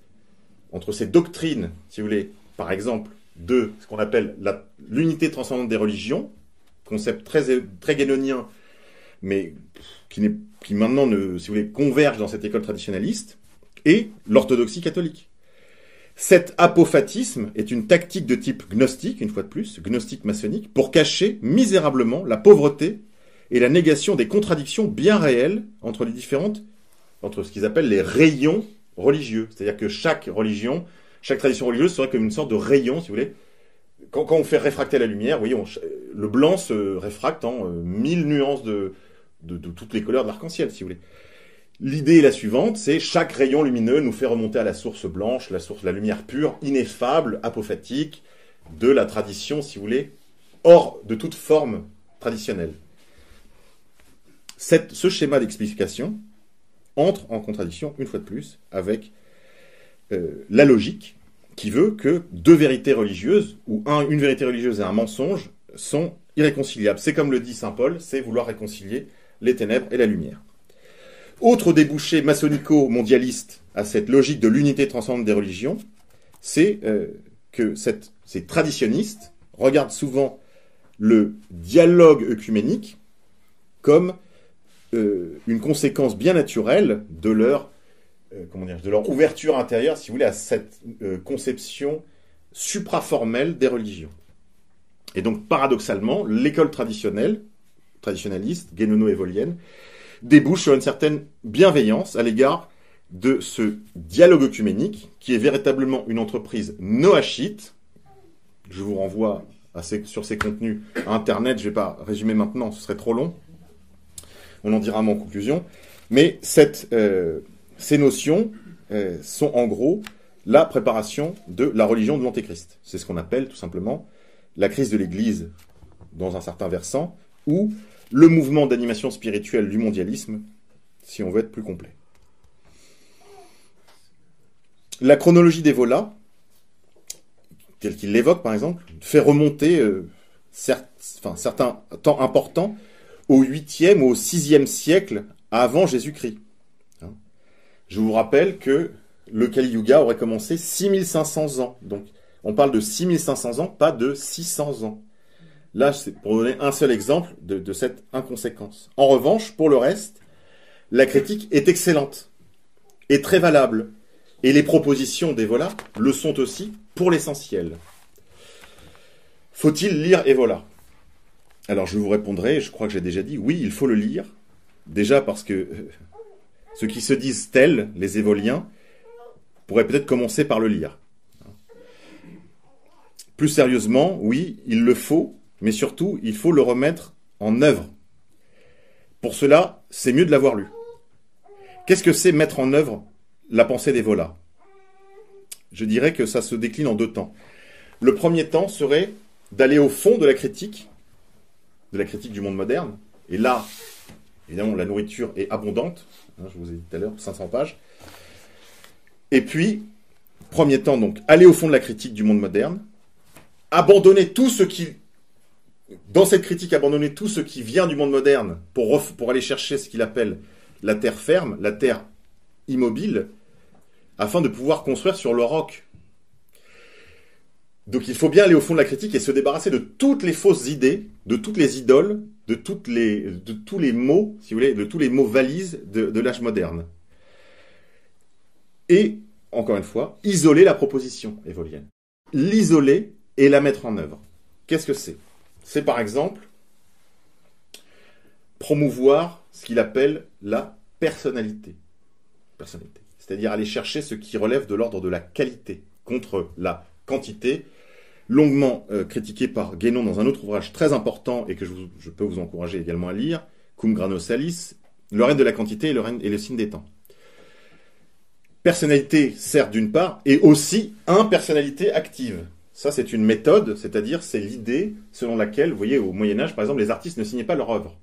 entre ces doctrines, si vous voulez, par exemple, de ce qu'on appelle l'unité transcendante des religions, concept très, guénonien, mais qui, qui maintenant, si vous voulez, converge dans cette école traditionnaliste, et l'orthodoxie catholique. Cet apophatisme est une tactique de type gnostique, une fois de plus, gnostique maçonnique, pour cacher misérablement la pauvreté et la négation des contradictions bien réelles entre les différentes, entre ce qu'ils appellent les rayons religieux. C'est-à-dire que chaque religion, chaque tradition religieuse serait comme une sorte de rayon, si vous voulez. Quand, on fait réfracter la lumière, voyez, le blanc se réfracte en euh, mille nuances de toutes les couleurs de l'arc-en-ciel, si vous voulez. L'idée est la suivante, c'est chaque rayon lumineux nous fait remonter à la source blanche, la source, la lumière pure, ineffable, apophatique, de la tradition, si vous voulez, hors de toute forme traditionnelle. Ce schéma d'explication entre en contradiction, une fois de plus, avec euh, la logique qui veut que deux vérités religieuses, ou une vérité religieuse et un mensonge, sont irréconciliables. C'est comme le dit Saint Paul, c'est vouloir réconcilier les ténèbres et la lumière. Autre débouché maçonnico-mondialiste à cette logique de l'unité transcendante des religions, c'est euh, que ces traditionnistes regardent souvent le dialogue œcuménique comme euh, une conséquence bien naturelle de leur, euh, comment dire, de leur ouverture intérieure, si vous voulez, à cette conception supraformelle des religions. Et donc, paradoxalement, l'école traditionnelle, traditionnaliste, guénono-évolienne, débouche sur une certaine bienveillance à l'égard de ce dialogue œcuménique qui est véritablement une entreprise noachite. Je vous renvoie sur ces contenus à Internet, je ne vais pas résumer maintenant, ce serait trop long. On en dira en conclusion. Mais euh, ces notions euh, sont en gros la préparation de la religion de l'Antéchrist. C'est ce qu'on appelle tout simplement la crise de l'Église dans un certain versant, ou le mouvement d'animation spirituelle du mondialisme, si on veut être plus complet. La chronologie des volats, telle qu'il l'évoque par exemple, fait remonter euh, certains temps importants au 8e ou au 6e siècle avant Jésus-Christ. Hein. Je vous rappelle que le Kali Yuga aurait commencé 6500 ans. Donc on parle de 6500 ans, pas de 600 ans. Là, c'est pour donner un seul exemple de, cette inconséquence. En revanche, pour le reste, la critique est excellente et très valable. Et les propositions d'Evola le sont aussi pour l'essentiel. Faut-il lire Evola? Alors je vous répondrai, je crois que j'ai déjà dit, oui, il faut le lire. Déjà parce que euh, ceux qui se disent tels, les évoliens, pourraient peut-être commencer par le lire. Plus sérieusement, oui, il le faut, mais surtout, il faut le remettre en œuvre. Pour cela, c'est mieux de l'avoir lu. Qu'est-ce que c'est mettre en œuvre la pensée des Je dirais que ça se décline en deux temps. Le premier temps serait d'aller au fond de la critique, de la critique du monde moderne. Et là, évidemment, la nourriture est abondante. Hein, je vous ai dit tout à l'heure, 500 pages. Et puis, premier temps, donc, aller au fond de la critique du monde moderne, abandonner tout ce qui dans cette critique, abandonner tout ce qui vient du monde moderne pour, pour aller chercher ce qu'il appelle la terre ferme, la terre immobile, afin de pouvoir construire sur le roc. Donc il faut bien aller au fond de la critique et se débarrasser de toutes les fausses idées, de toutes les idoles, de, tous les mots, si vous voulez, de tous les mots valises de, de l'âge moderne. Et, encore une fois, isoler la proposition évolienne. L'isoler et la mettre en œuvre. Qu'est-ce que c'est? C'est par exemple promouvoir ce qu'il appelle la personnalité. personnalité. C'est-à-dire aller chercher ce qui relève de l'ordre de la qualité contre la quantité, longuement euh, critiqué par Guénon dans un autre ouvrage très important et que je, peux vous encourager également à lire, Cum grano salis, le règne de la quantité et le, règne, et le signe des temps. Personnalité, certes, d'une part, et aussi impersonnalité active. Ça, c'est une méthode, c'est-à-dire c'est l'idée selon laquelle, vous voyez, au Moyen Âge, par exemple, les artistes ne signaient pas leur œuvre.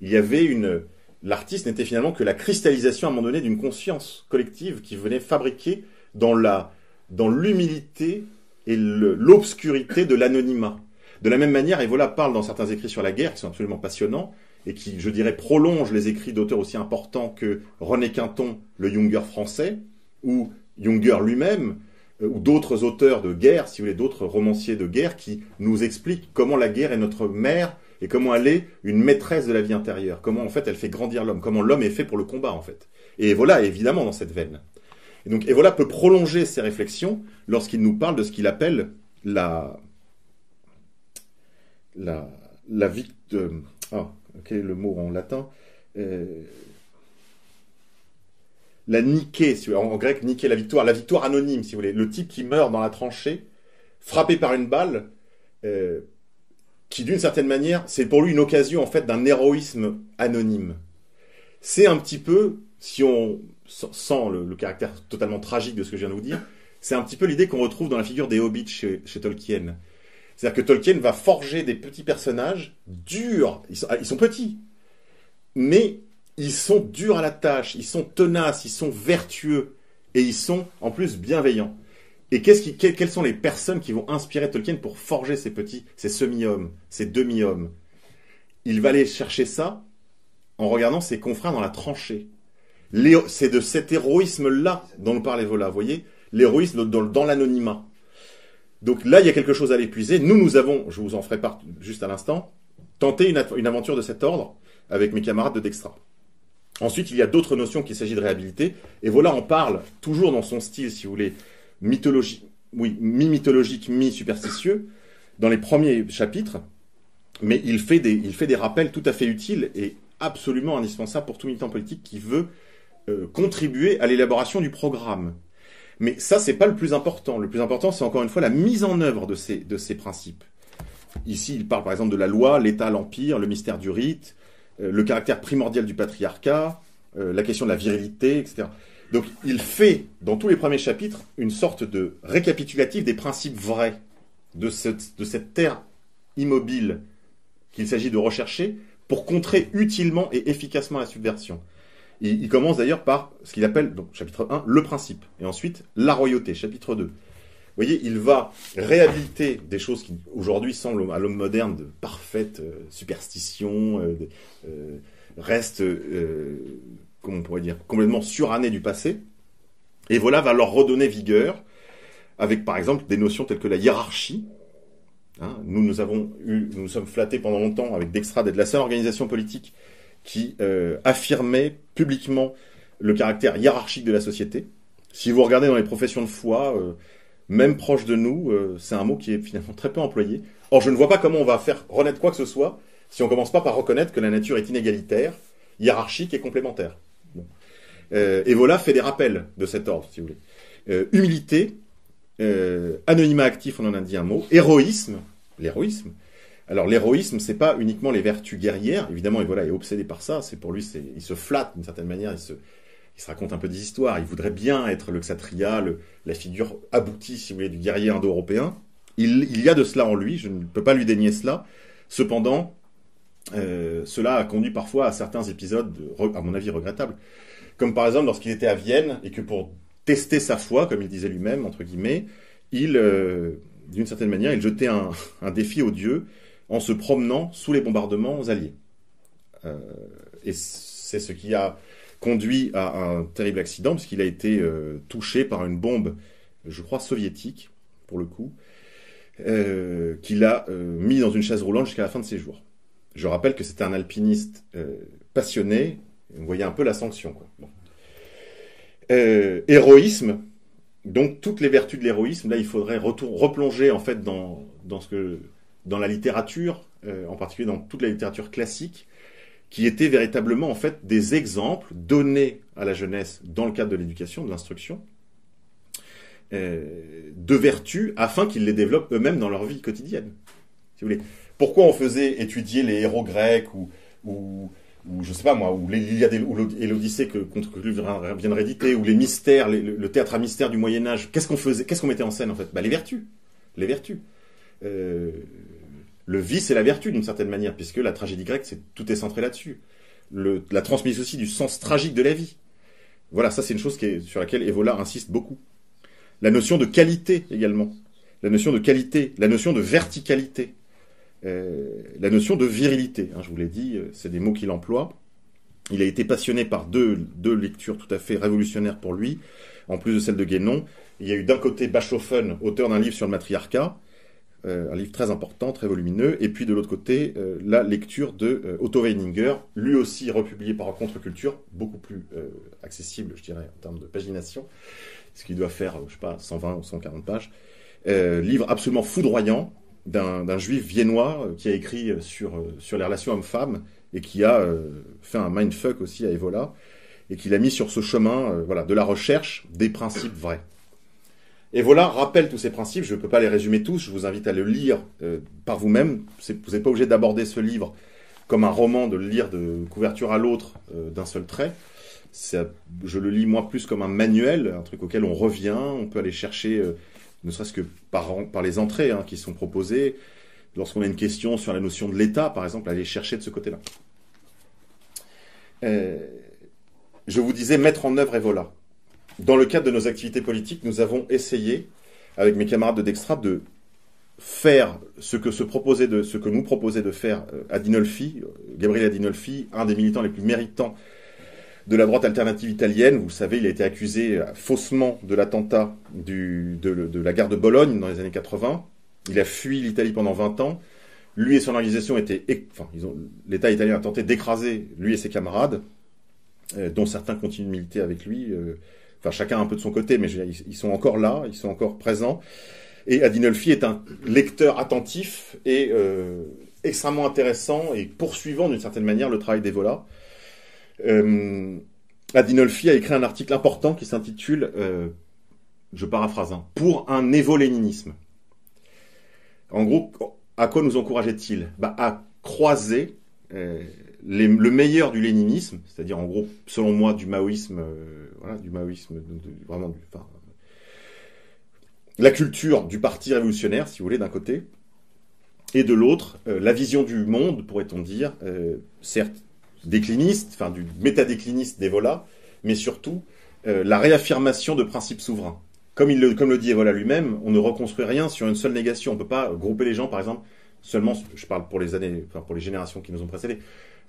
Il y avait une... L'artiste n'était finalement que la cristallisation à un moment donné d'une conscience collective qui venait fabriquer dans la dans l'humilité et l'obscurité de l'anonymat. De la même manière, Evola parle dans certains écrits sur la guerre, qui sont absolument passionnants, et qui, je dirais, prolonge les écrits d'auteurs aussi importants que René Quinton, le Junger français, ou Junger lui-même, euh, ou d'autres auteurs de guerre, si vous voulez, d'autres romanciers de guerre qui nous expliquent comment la guerre est notre mère et comment elle est une maîtresse de la vie intérieure, comment en fait elle fait grandir l'homme, comment l'homme est fait pour le combat en fait. Et voilà, évidemment, dans cette veine. Et donc, et voilà peut prolonger ses réflexions lorsqu'il nous parle de ce qu'il appelle la la la victime. Ah, le mot en latin. Euh, la en, grec, niquer la victoire, la victoire anonyme, si vous voulez. Le type qui meurt dans la tranchée, frappé par une balle, euh, qui d'une certaine manière, c'est pour lui une occasion en fait d'un héroïsme anonyme. C'est un petit peu, si on sent le, caractère totalement tragique de ce que je viens de vous dire, c'est un petit peu l'idée qu'on retrouve dans la figure des hobbits chez, Tolkien. C'est-à-dire que Tolkien va forger des petits personnages durs. Ils sont, ils sont petits, mais ils sont durs à la tâche, ils sont tenaces, ils sont vertueux et ils sont en plus bienveillants. Et qu'est-ce qui, quelles sont les personnes qui vont inspirer Tolkien pour forger ces petits, ces semi-hommes, ces demi-hommes? Il va aller chercher ça en regardant ses confrères dans la tranchée. C'est de cet héroïsme-là dont parlait Vola, vous voyez? L'héroïsme dans, l'anonymat. Donc là, il y a quelque chose à l'épuiser. Nous, nous avons, je vous en ferai part juste à l'instant, tenté une, aventure de cet ordre avec mes camarades de Dextra. Ensuite, il y a d'autres notions qu'il s'agit de réhabiliter. Et voilà, on parle toujours dans son style, si vous voulez, mythologie, oui, mi-mythologique, mi-superstitieux, dans les premiers chapitres. Mais il fait, des, il fait des rappels tout à fait utiles et absolument indispensables pour tout militant politique qui veut euh, contribuer à l'élaboration du programme. Mais ça, c'est pas le plus important. Le plus important, c'est encore une fois la mise en œuvre de ces, de ces principes. Ici, il parle par exemple de la loi, l'État, l'Empire, le mystère du rite, euh, le caractère primordial du patriarcat, euh, la question de la virilité, etc. Donc il fait, dans tous les premiers chapitres, une sorte de récapitulatif des principes vrais de cette, de cette terre immobile qu'il s'agit de rechercher pour contrer utilement et efficacement la subversion. Il, commence d'ailleurs par ce qu'il appelle, donc chapitre 1, le principe, et ensuite la royauté, chapitre 2. Vous voyez, il va réhabiliter des choses qui aujourd'hui semblent à l'homme moderne de parfaite euh, euh, euh, restent, comment on pourrait dire, complètement surannés du passé. Et voilà va leur redonner vigueur avec par exemple des notions telles que la hiérarchie. Hein, nous, nous avons eu, nous sommes flattés pendant longtemps avec Dextra d'être la seule organisation politique qui affirmait publiquement le caractère hiérarchique de la société. Si vous regardez dans les professions de foi, même proche de nous, euh, c'est un mot qui est finalement très peu employé. Or, je ne vois pas comment on va faire renaître quoi que ce soit si on commence pas par reconnaître que la nature est inégalitaire, hiérarchique et complémentaire. Euh, et voilà fait des rappels de cet ordre, si vous voulez. Euh, humilité, anonymat actif, on en a dit un mot, héroïsme, l'héroïsme. Alors l'héroïsme, c'est pas uniquement les vertus guerrières, évidemment, et voilà, il est obsédé par ça. C'est pour lui, c'est, il se flatte d'une certaine manière, il se, il se raconte un peu des histoires. Il voudrait bien être le ksatria, la figure aboutie, si vous voulez, du guerrier indo-européen. Il, y a de cela en lui, je ne peux pas lui dénier cela. Cependant, euh, cela a conduit parfois à certains épisodes, à mon avis, regrettables. Comme par exemple lorsqu'il était à Vienne et que pour tester sa foi, comme il disait lui-même, entre guillemets, il, euh, d'une certaine manière, il jetait un, défi aux dieux en se promenant sous les bombardements alliés. Euh, et c'est ce qui a conduit à un terrible accident, puisqu'il a été euh, touché par une bombe, je crois soviétique, pour le coup, euh, qu'il a mis dans une chaise roulante jusqu'à la fin de ses jours. Je rappelle que c'était un alpiniste passionné, vous voyez un peu la sanction. héroïsme, donc toutes les vertus de l'héroïsme, là il faudrait replonger en fait dans, dans, ce que, dans la littérature, en particulier dans toute la littérature classique, qui étaient véritablement en fait des exemples donnés à la jeunesse dans le cadre de l'éducation, de l'instruction, euh, de vertus afin qu'ils les développent eux-mêmes dans leur vie quotidienne. Si vous voulez. Pourquoi on faisait étudier les héros grecs ou, je sais pas moi, ou l'Iliade et l'Odyssée que contre vient de rééditer, ou les mystères, le, théâtre à mystère du Moyen Âge. Qu'est-ce qu'on faisait, qu'est-ce qu'on mettait en scène en fait? Bah, les vertus, les vertus. Euh, le vice et la vertu d'une certaine manière, puisque la tragédie grecque, c'est tout est centré là-dessus. la transmission aussi du sens tragique de la vie. Voilà, ça c'est une chose sur laquelle Evola insiste beaucoup. La notion de qualité également. La notion de qualité, la notion de verticalité. la notion de virilité. Hein, je vous l'ai dit, c'est des mots qu'il emploie. Il a été passionné par deux, deux lectures tout à fait révolutionnaires pour lui, en plus de celle de Guénon. Il y a eu d'un côté Bachofen, auteur d'un livre sur le matriarcat, euh, un livre très important, très volumineux, et puis de l'autre côté, euh, la lecture de euh, Otto Weininger, lui aussi republié par Contre-Culture, beaucoup plus accessible, je dirais, en termes de pagination, ce qui doit faire, je sais pas, 120 ou 140 pages. livre absolument foudroyant d'un juif viennois qui a écrit sur, sur les relations hommes-femmes et qui a fait un mindfuck aussi à Evola et qui l'a mis sur ce chemin voilà, de la recherche des principes vrais. Et voilà, rappelle tous ces principes, je ne peux pas les résumer tous, je vous invite à le lire euh, par vous-même. Vous n'êtes pas obligé d'aborder ce livre comme un roman, de le lire de couverture à l'autre euh, d'un seul trait. Je le lis moi plus comme un manuel, un truc auquel on revient, on peut aller chercher, euh, ne serait-ce que par, les entrées hein, qui sont proposées. Lorsqu'on a une question sur la notion de l'État, par exemple, aller chercher de ce côté-là. je vous disais mettre en œuvre Evola dans le cadre de nos activités politiques, nous avons essayé, avec mes camarades de Dextra, de faire ce que, se proposait de, ce que nous proposait de faire euh, Adinolfi, euh, Gabriele Adinolfi, un des militants les plus méritants de la droite alternative italienne. Vous savez, il a été accusé euh, faussement de l'attentat de, de, la gare de Bologne dans les années 80. Il a fui l'Italie pendant 20 ans. Lui et son organisation étaient... Enfin, l'État italien a tenté d'écraser lui et ses camarades, dont certains continuent de militer avec lui. Enfin, chacun un peu de son côté, mais ils sont encore là, ils sont encore présents. Et Adinolfi est un lecteur attentif et euh, extrêmement intéressant et poursuivant d'une certaine manière le travail d'Evola. Euh, Adinolfi a écrit un article important qui s'intitule, euh, je paraphrase, hein, pour un évoléninisme. En gros, à quoi nous encourageait-il? Bah, À croiser euh, le meilleur du léninisme, c'est-à-dire en gros, selon moi, du maoïsme, euh, voilà, du maoïsme, vraiment enfin, la culture du parti révolutionnaire, si vous voulez, d'un côté, et de l'autre, euh, la vision du monde, pourrait-on dire, euh, certes décliniste, enfin du métadécliniste d'Evola, mais surtout la réaffirmation de principes souverains. Comme, il le, comme le dit Evola lui-même, on ne reconstruit rien sur une seule négation. On ne peut pas grouper les gens, par exemple, seulement, je parle pour les années, enfin pour les générations qui nous ont précédés,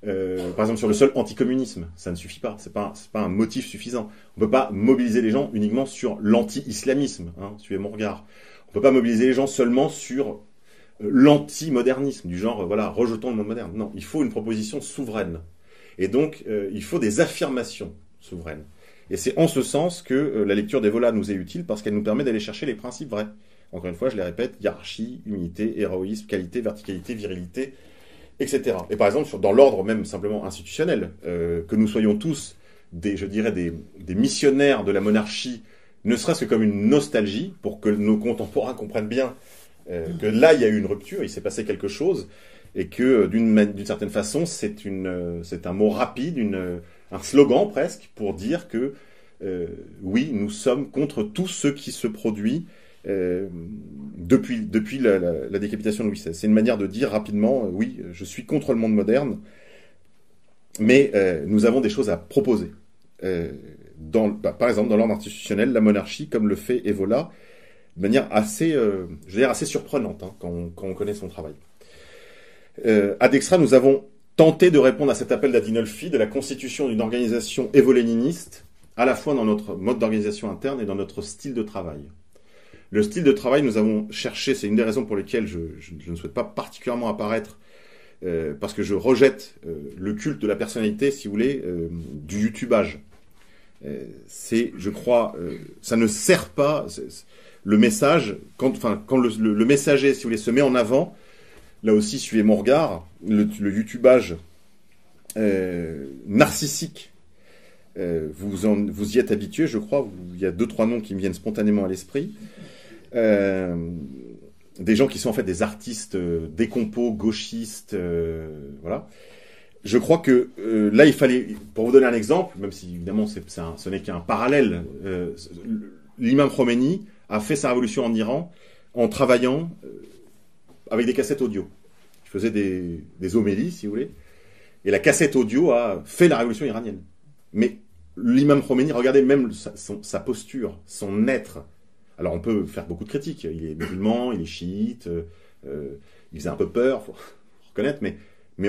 euh, par exemple sur le seul anticommunisme, ça ne suffit pas, c'est pas pas un motif suffisant. On peut pas mobiliser les gens uniquement sur l'anti-islamisme, hein, suivez mon regard. On peut pas mobiliser les gens seulement sur euh, l'anti-modernisme, du genre voilà rejetons le monde moderne. Non, il faut une proposition souveraine, et donc euh, il faut des affirmations souveraines. Et c'est en ce sens que la lecture des Volas nous est utile parce qu'elle nous permet d'aller chercher les principes vrais. Encore une fois, je les répète hiérarchie, humilité, héroïsme, qualité, verticalité, virilité, etc. Et par exemple, dans l'ordre même simplement institutionnel, euh, que nous soyons tous des, je dirais, des, missionnaires de la monarchie, ne serait-ce que comme une nostalgie, pour que nos contemporains comprennent bien euh, que là, il y a eu une rupture, il s'est passé quelque chose, et que d'une certaine façon, c'est un mot rapide, une, un slogan presque, pour dire que euh, oui, nous sommes contre tout ce qui se produit euh, depuis, la, décapitation de Louis XVI. C'est une manière de dire rapidement, euh, oui, je suis contre le monde moderne, mais euh, nous avons des choses à proposer. Bah, par exemple, dans l'ordre institutionnel, la monarchie, comme le fait Evola, de manière assez, je veux dire, assez surprenante hein, quand, on, quand, on, connaît son travail. à Dextra, nous avons tenté de répondre à cet appel d'Adinolfi de la constitution d'une organisation évoléniniste, à la fois dans notre mode d'organisation interne et dans notre style de travail. Le style de travail, nous avons cherché, c'est une des raisons pour lesquelles je, ne souhaite pas particulièrement apparaître, euh, parce que je rejette euh, le culte de la personnalité, si vous voulez, euh, du youtubage. c'est, je crois, ça ne sert pas le message, quand, enfin, quand le, messager, si vous voulez, se met en avant, là aussi, suivez mon regard, le, le youtubage narcissique vous, vous y êtes habitué, je crois. Il y a deux, trois noms qui me viennent spontanément à l'esprit. Euh, des gens qui sont en fait des artistes euh, décompos, gauchistes, euh, voilà. Je crois que là, il fallait, pour vous donner un exemple, même si évidemment ce n'est qu'un parallèle, l'imam Khomeini a fait sa révolution en Iran en travaillant avec des cassettes audio. Il faisait des, homélies, si vous voulez, et la cassette audio a fait la révolution iranienne. Mais l'imam Khomeini, regardez même sa posture, son être, alors on peut faire beaucoup de critiques. Il est musulman, il est chiite, euh, il faisait un peu peur, faut reconnaître, mais,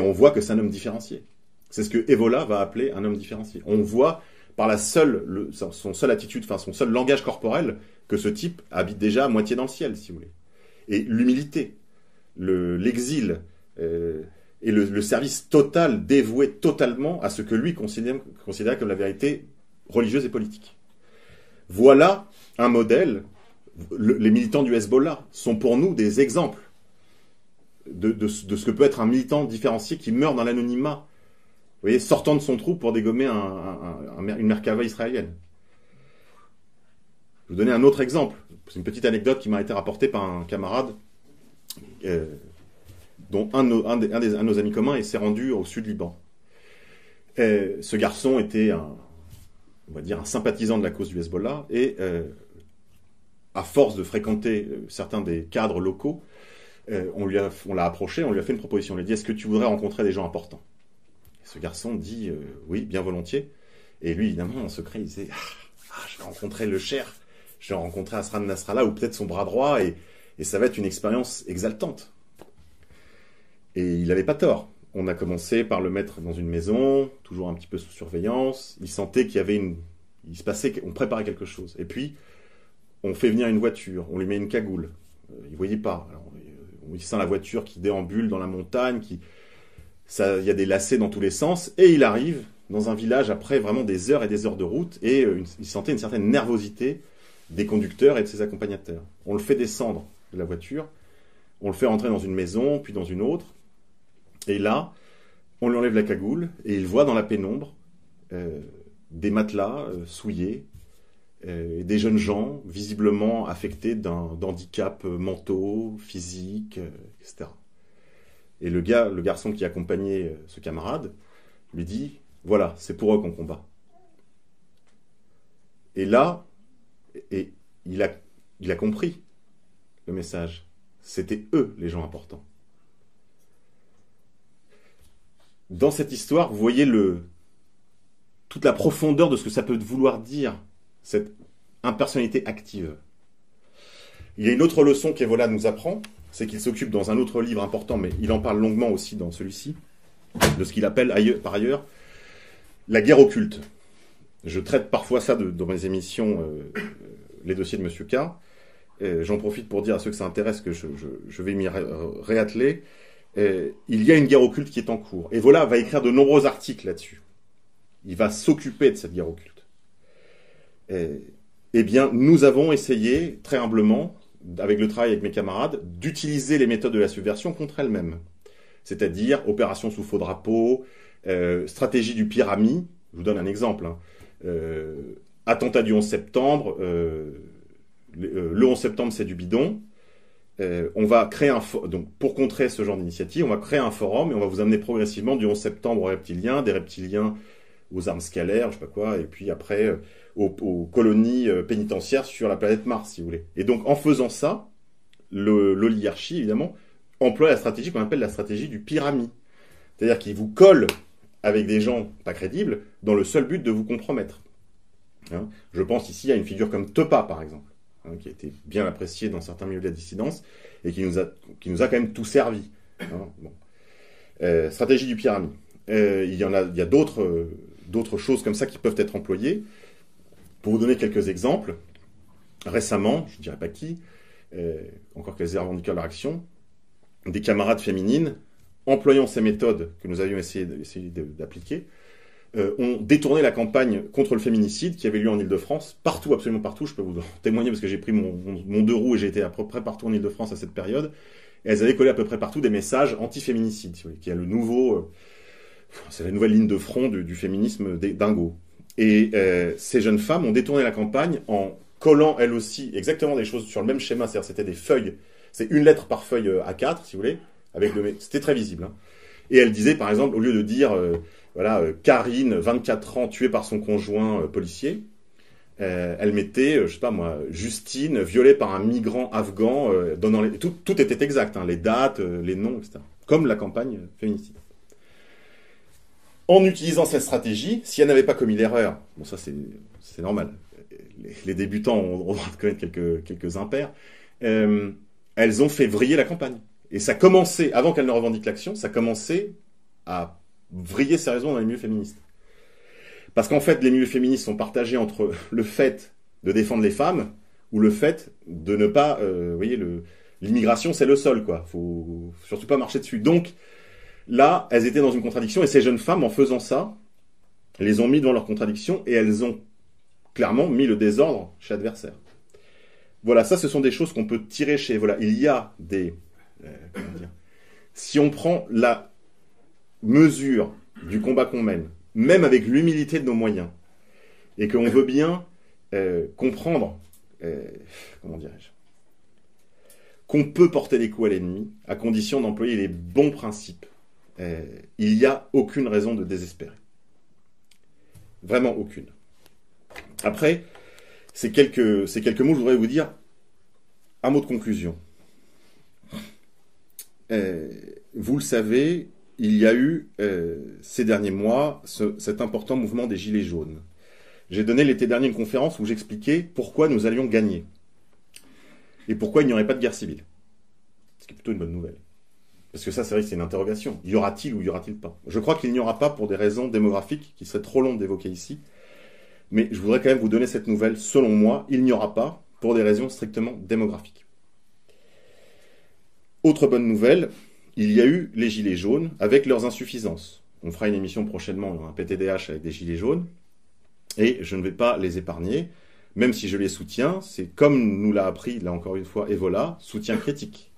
on voit que c'est un homme différencié. C'est ce que Evola va appeler un homme différencié. On voit par la seule, le, son seule attitude, enfin son seul langage corporel, que ce type habite déjà à moitié dans le ciel, si vous voulez. Et l'humilité, l'exil euh, et le, service total, dévoué totalement à ce que lui considère, considère comme la vérité religieuse et politique. Voilà un modèle. Les militants du Hezbollah sont pour nous des exemples de, de, ce que peut être un militant différencié qui meurt dans l'anonymat sortant de son trou pour dégommer une Merkava israélienne. Je vais vous donner un autre exemple. C'est une petite anecdote qui m'a été rapportée par un camarade, euh, dont un de, nos, amis communs s'est rendu au sud Liban. ce garçon était un sympathisant de la cause du Hezbollah, et euh, à force de fréquenter euh, certains des cadres locaux, on l'a approché, on lui a fait une proposition. On lui a dit Est-ce que tu voudrais rencontrer des gens importants? Ce garçon dit euh, oui, bien volontiers. Et lui, évidemment, en secret, il disait ah, ah, je vais rencontrer le cher, je vais rencontrer Asran Nasrallah ou peut-être son bras droit, et, ça va être une expérience exaltante. Et il n'avait pas tort. On a commencé par le mettre dans une maison, toujours un petit peu sous surveillance. Il sentait qu'il y avait une. Il se passait, on préparait quelque chose. Et puis, on fait venir une voiture, on lui met une cagoule. Euh, il ne voyait pas. on sent la voiture qui déambule dans la montagne, qui, il y a des lacets dans tous les sens, et il arrive dans un village après vraiment des heures et des heures de route, et euh, il sentait une certaine nervosité des conducteurs et de ses accompagnateurs. On le fait descendre de la voiture, on le fait rentrer dans une maison, puis dans une autre, et là, on lui enlève la cagoule, et il voit dans la pénombre euh, des matelas euh, souillés, des jeunes gens visiblement affectés d'handicaps mentaux, physiques, etc. Et le gars, le garçon qui accompagnait euh, ce camarade, lui dit Voilà, c'est pour eux qu'on combat. Et là, et il, a, il a compris le message. C'était eux les gens importants. Dans cette histoire, vous voyez le, toute la profondeur de ce que ça peut vouloir dire, cette impersonnalité active. Il y a une autre leçon qu'Evola nous apprend, c'est qu'il s'occupe dans un autre livre important, mais il en parle longuement aussi dans celui-ci, de ce qu'il appelle par ailleurs la guerre occulte. Je traite parfois ça dans mes émissions, euh, les dossiers de Monsieur K. J'en profite pour dire à ceux que ça intéresse que je, vais m'y réatteler. il y a une guerre occulte qui est en cours. Et voilà va écrire de nombreux articles là-dessus. Il va s'occuper de cette guerre occulte. Eh bien, nous avons essayé, très humblement, avec le travail avec mes camarades, d'utiliser les méthodes de la subversion contre elles-mêmes. C'est-à-dire opération sous faux drapeau, euh, stratégie du pyramide. Je vous donne un exemple. Hein. Euh, attentat du 11 septembre. Euh, le 11 septembre, c'est du bidon. on va créer un donc pour contrer ce genre d'initiative, on va créer un forum et on va vous amener progressivement du 11 septembre aux reptiliens, des reptiliens aux armes scalaires, je sais pas quoi, et puis après aux, colonies euh, pénitentiaires sur la planète Mars, si vous voulez. Et donc, en faisant ça, l'oligarchie, évidemment, emploie la stratégie qu'on appelle la stratégie du pyramide. C'est-à-dire qu'il vous colle avec des gens pas crédibles dans le seul but de vous compromettre. Hein. Je pense ici à une figure comme Topa, par exemple, hein, qui a été bien appréciée dans certains milieux de la dissidence et qui nous a, quand même tout servi. Hein. Euh, stratégie du pyramide. Euh, il y en a, il y a d'autres, d'autres choses comme ça qui peuvent être employées. Pour vous donner quelques exemples, récemment, je ne dirais pas qui, euh, encore qu'elles aient revendiqué leur action, des camarades féminines, employant ces méthodes que nous avions essayé d'appliquer, euh, ont détourné la campagne contre le féminicide qui avait lieu en Ile-de-France, partout, absolument partout. Je peux vous en témoigner parce que j'ai pris mon, deux roues et j'ai été à peu près partout en Ile-de-France à cette période. Et elles avaient collé à peu près partout des messages anti-féminicide, qui est le nouveau, euh, c'est la nouvelle ligne de front du, féminisme dingo. Et euh, ces jeunes femmes ont détourné la campagne en collant elles aussi exactement des choses sur le même schéma, c'est-à-dire c'était des feuilles, c'est une lettre par feuille euh, A4, si vous voulez, avec le, c'était très visible. Hein. Et elle disait, par exemple, au lieu de dire, euh, voilà, Karine, 24 ans, tuée par son conjoint policier, elle mettait, je sais pas moi, Justine, violée par un migrant afghan, tout, était exact, hein, les dates, les noms, etc. Comme la campagne féminicide en utilisant cette stratégie, si elle n'avait pas commis l'erreur, bon ça c'est normal, les, débutants ont, le droit de connaître quelques, impairs, euh, elles ont fait vriller la campagne. Et ça commençait, avant qu'elle ne revendique l'action, ça commençait à vriller sérieusement dans les milieux féministes. Parce qu'en fait, les milieux féministes sont partagés entre le fait de défendre les femmes ou le fait de ne pas, euh, vous voyez, l'immigration c'est le sol, quoi. Faut surtout pas marcher dessus. Donc là, elles étaient dans une contradiction et ces jeunes femmes, en faisant ça, les ont mis devant leur contradiction et elles ont clairement mis le désordre chez l'adversaire. Voilà, ça, ce sont des choses qu'on peut tirer chez. Voilà, il y a des. Euh, comment dire Si on prend la mesure du combat qu'on mène, même avec l'humilité de nos moyens, et qu'on veut bien euh, comprendre, euh, comment dirais-je, qu'on peut porter les coups à l'ennemi à condition d'employer les bons principes, il n'y a aucune raison de désespérer. Vraiment aucune. Après, ces quelques, ces quelques mots, je voudrais vous dire un mot de conclusion. Euh, vous le savez, il y a eu euh, ces derniers mois cet important mouvement des Gilets jaunes. J'ai donné l'été dernier une conférence où j'expliquais pourquoi nous allions gagner et pourquoi il n'y aurait pas de guerre civile. Ce qui est plutôt une bonne nouvelle. Parce que ça, c'est vrai que c'est une interrogation. Y aura-t-il ou y aura-t-il pas? Je crois qu'il n'y aura pas pour des raisons démographiques qui seraient trop longues d'évoquer ici. Mais je voudrais quand même vous donner cette nouvelle. Selon moi, il n'y aura pas pour des raisons strictement démographiques. Autre bonne nouvelle, il y a eu les gilets jaunes avec leurs insuffisances. On fera une émission prochainement, un PTDH avec des gilets jaunes, et je ne vais pas les épargner, même si je les soutiens, c'est comme nous l'a appris, là encore une fois, Evola, soutien critique.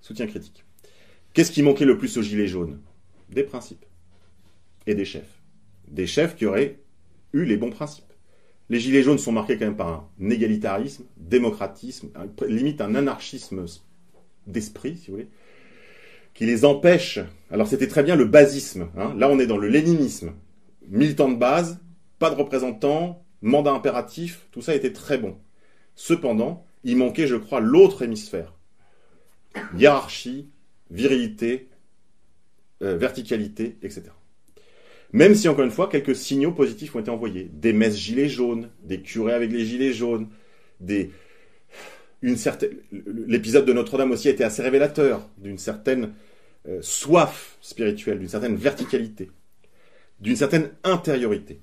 Soutien critique. Qu'est-ce qui manquait le plus aux gilets jaunes? Des principes. Et des chefs. Des chefs qui auraient eu les bons principes. Les gilets jaunes sont marqués quand même par un égalitarisme, démocratisme, limite un anarchisme d'esprit, si vous voulez, qui les empêche. Alors c'était très bien le basisme. Hein. Là, on est dans le léninisme. Militant de base, pas de représentants, mandat impératif, tout ça était très bon. Cependant, il manquait, je crois, l'autre hémisphère. Hiérarchie, virilité, euh, verticalité, etc. Même si, encore une fois, quelques signaux positifs ont été envoyés. Des messes gilets jaunes, des curés avec les gilets jaunes, des... L'épisode de Notre-Dame aussi a été assez révélateur d'une certaine euh, soif spirituelle, d'une certaine verticalité, d'une certaine intériorité.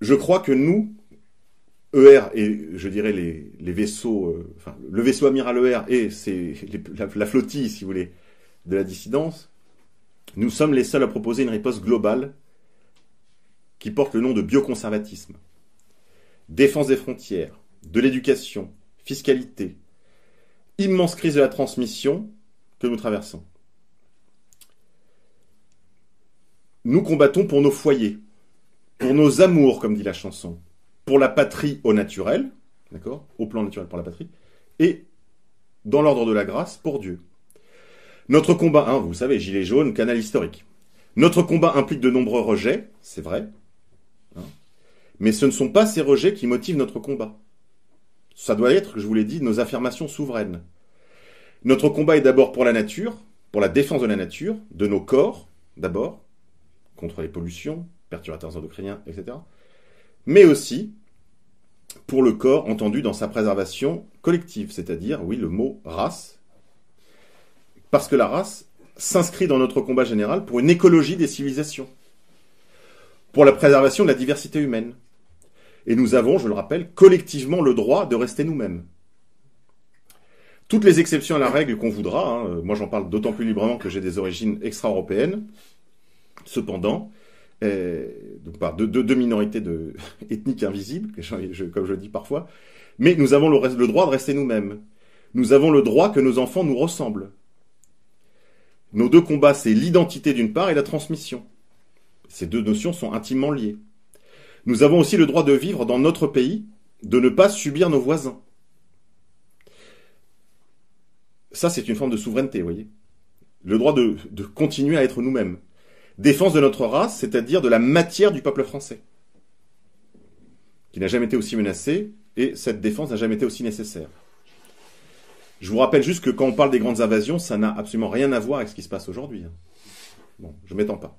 Je crois que nous, ER et je dirais les, vaisseaux, euh, le vaisseau amiral ER et c'est la flottille, si vous voulez, de la dissidence, nous sommes les seuls à proposer une réponse globale qui porte le nom de bioconservatisme. Défense des frontières, de l'éducation, fiscalité, immense crise de la transmission que nous traversons. Nous combattons pour nos foyers, pour nos amours, comme dit la chanson, pour la patrie au naturel, d'accord, au plan naturel pour la patrie, et dans l'ordre de la grâce pour Dieu. Notre combat, hein, vous savez, gilet jaune, canal historique. Notre combat implique de nombreux rejets, c'est vrai. Hein. mais ce ne sont pas ces rejets qui motivent notre combat. Ça doit être, je vous l'ai dit, nos affirmations souveraines. Notre combat est d'abord pour la nature, pour la défense de la nature, de nos corps, d'abord, contre les pollutions, perturbateurs endocriniens, etc. Mais aussi pour le corps entendu dans sa préservation collective, c'est-à-dire, oui, le mot race, parce que la race s'inscrit dans notre combat général pour une écologie des civilisations, pour la préservation de la diversité humaine. Et nous avons, je le rappelle, collectivement le droit de rester nous-mêmes. Toutes les exceptions à la règle qu'on voudra, hein, moi j'en parle d'autant plus librement que j'ai des origines extra-européennes, cependant, euh, par deux, minorités de, ethniques invisibles, comme je le dis parfois, mais nous avons le droit de rester nous-mêmes. Nous avons le droit que nos enfants nous ressemblent. Nos deux combats, c'est l'identité d'une part et la transmission. Ces deux notions sont intimement liées. Nous avons aussi le droit de vivre dans notre pays, de ne pas subir nos voisins. Ça, c'est une forme de souveraineté, vous voyez. Le droit de, de continuer à être nous-mêmes. Défense de notre race, c'est-à-dire de la matière du peuple français, qui n'a jamais été aussi menacée, et cette défense n'a jamais été aussi nécessaire. Je vous rappelle juste que quand on parle des grandes invasions, ça n'a absolument rien à voir avec ce qui se passe aujourd'hui. Hein. Bon, je m'étends pas.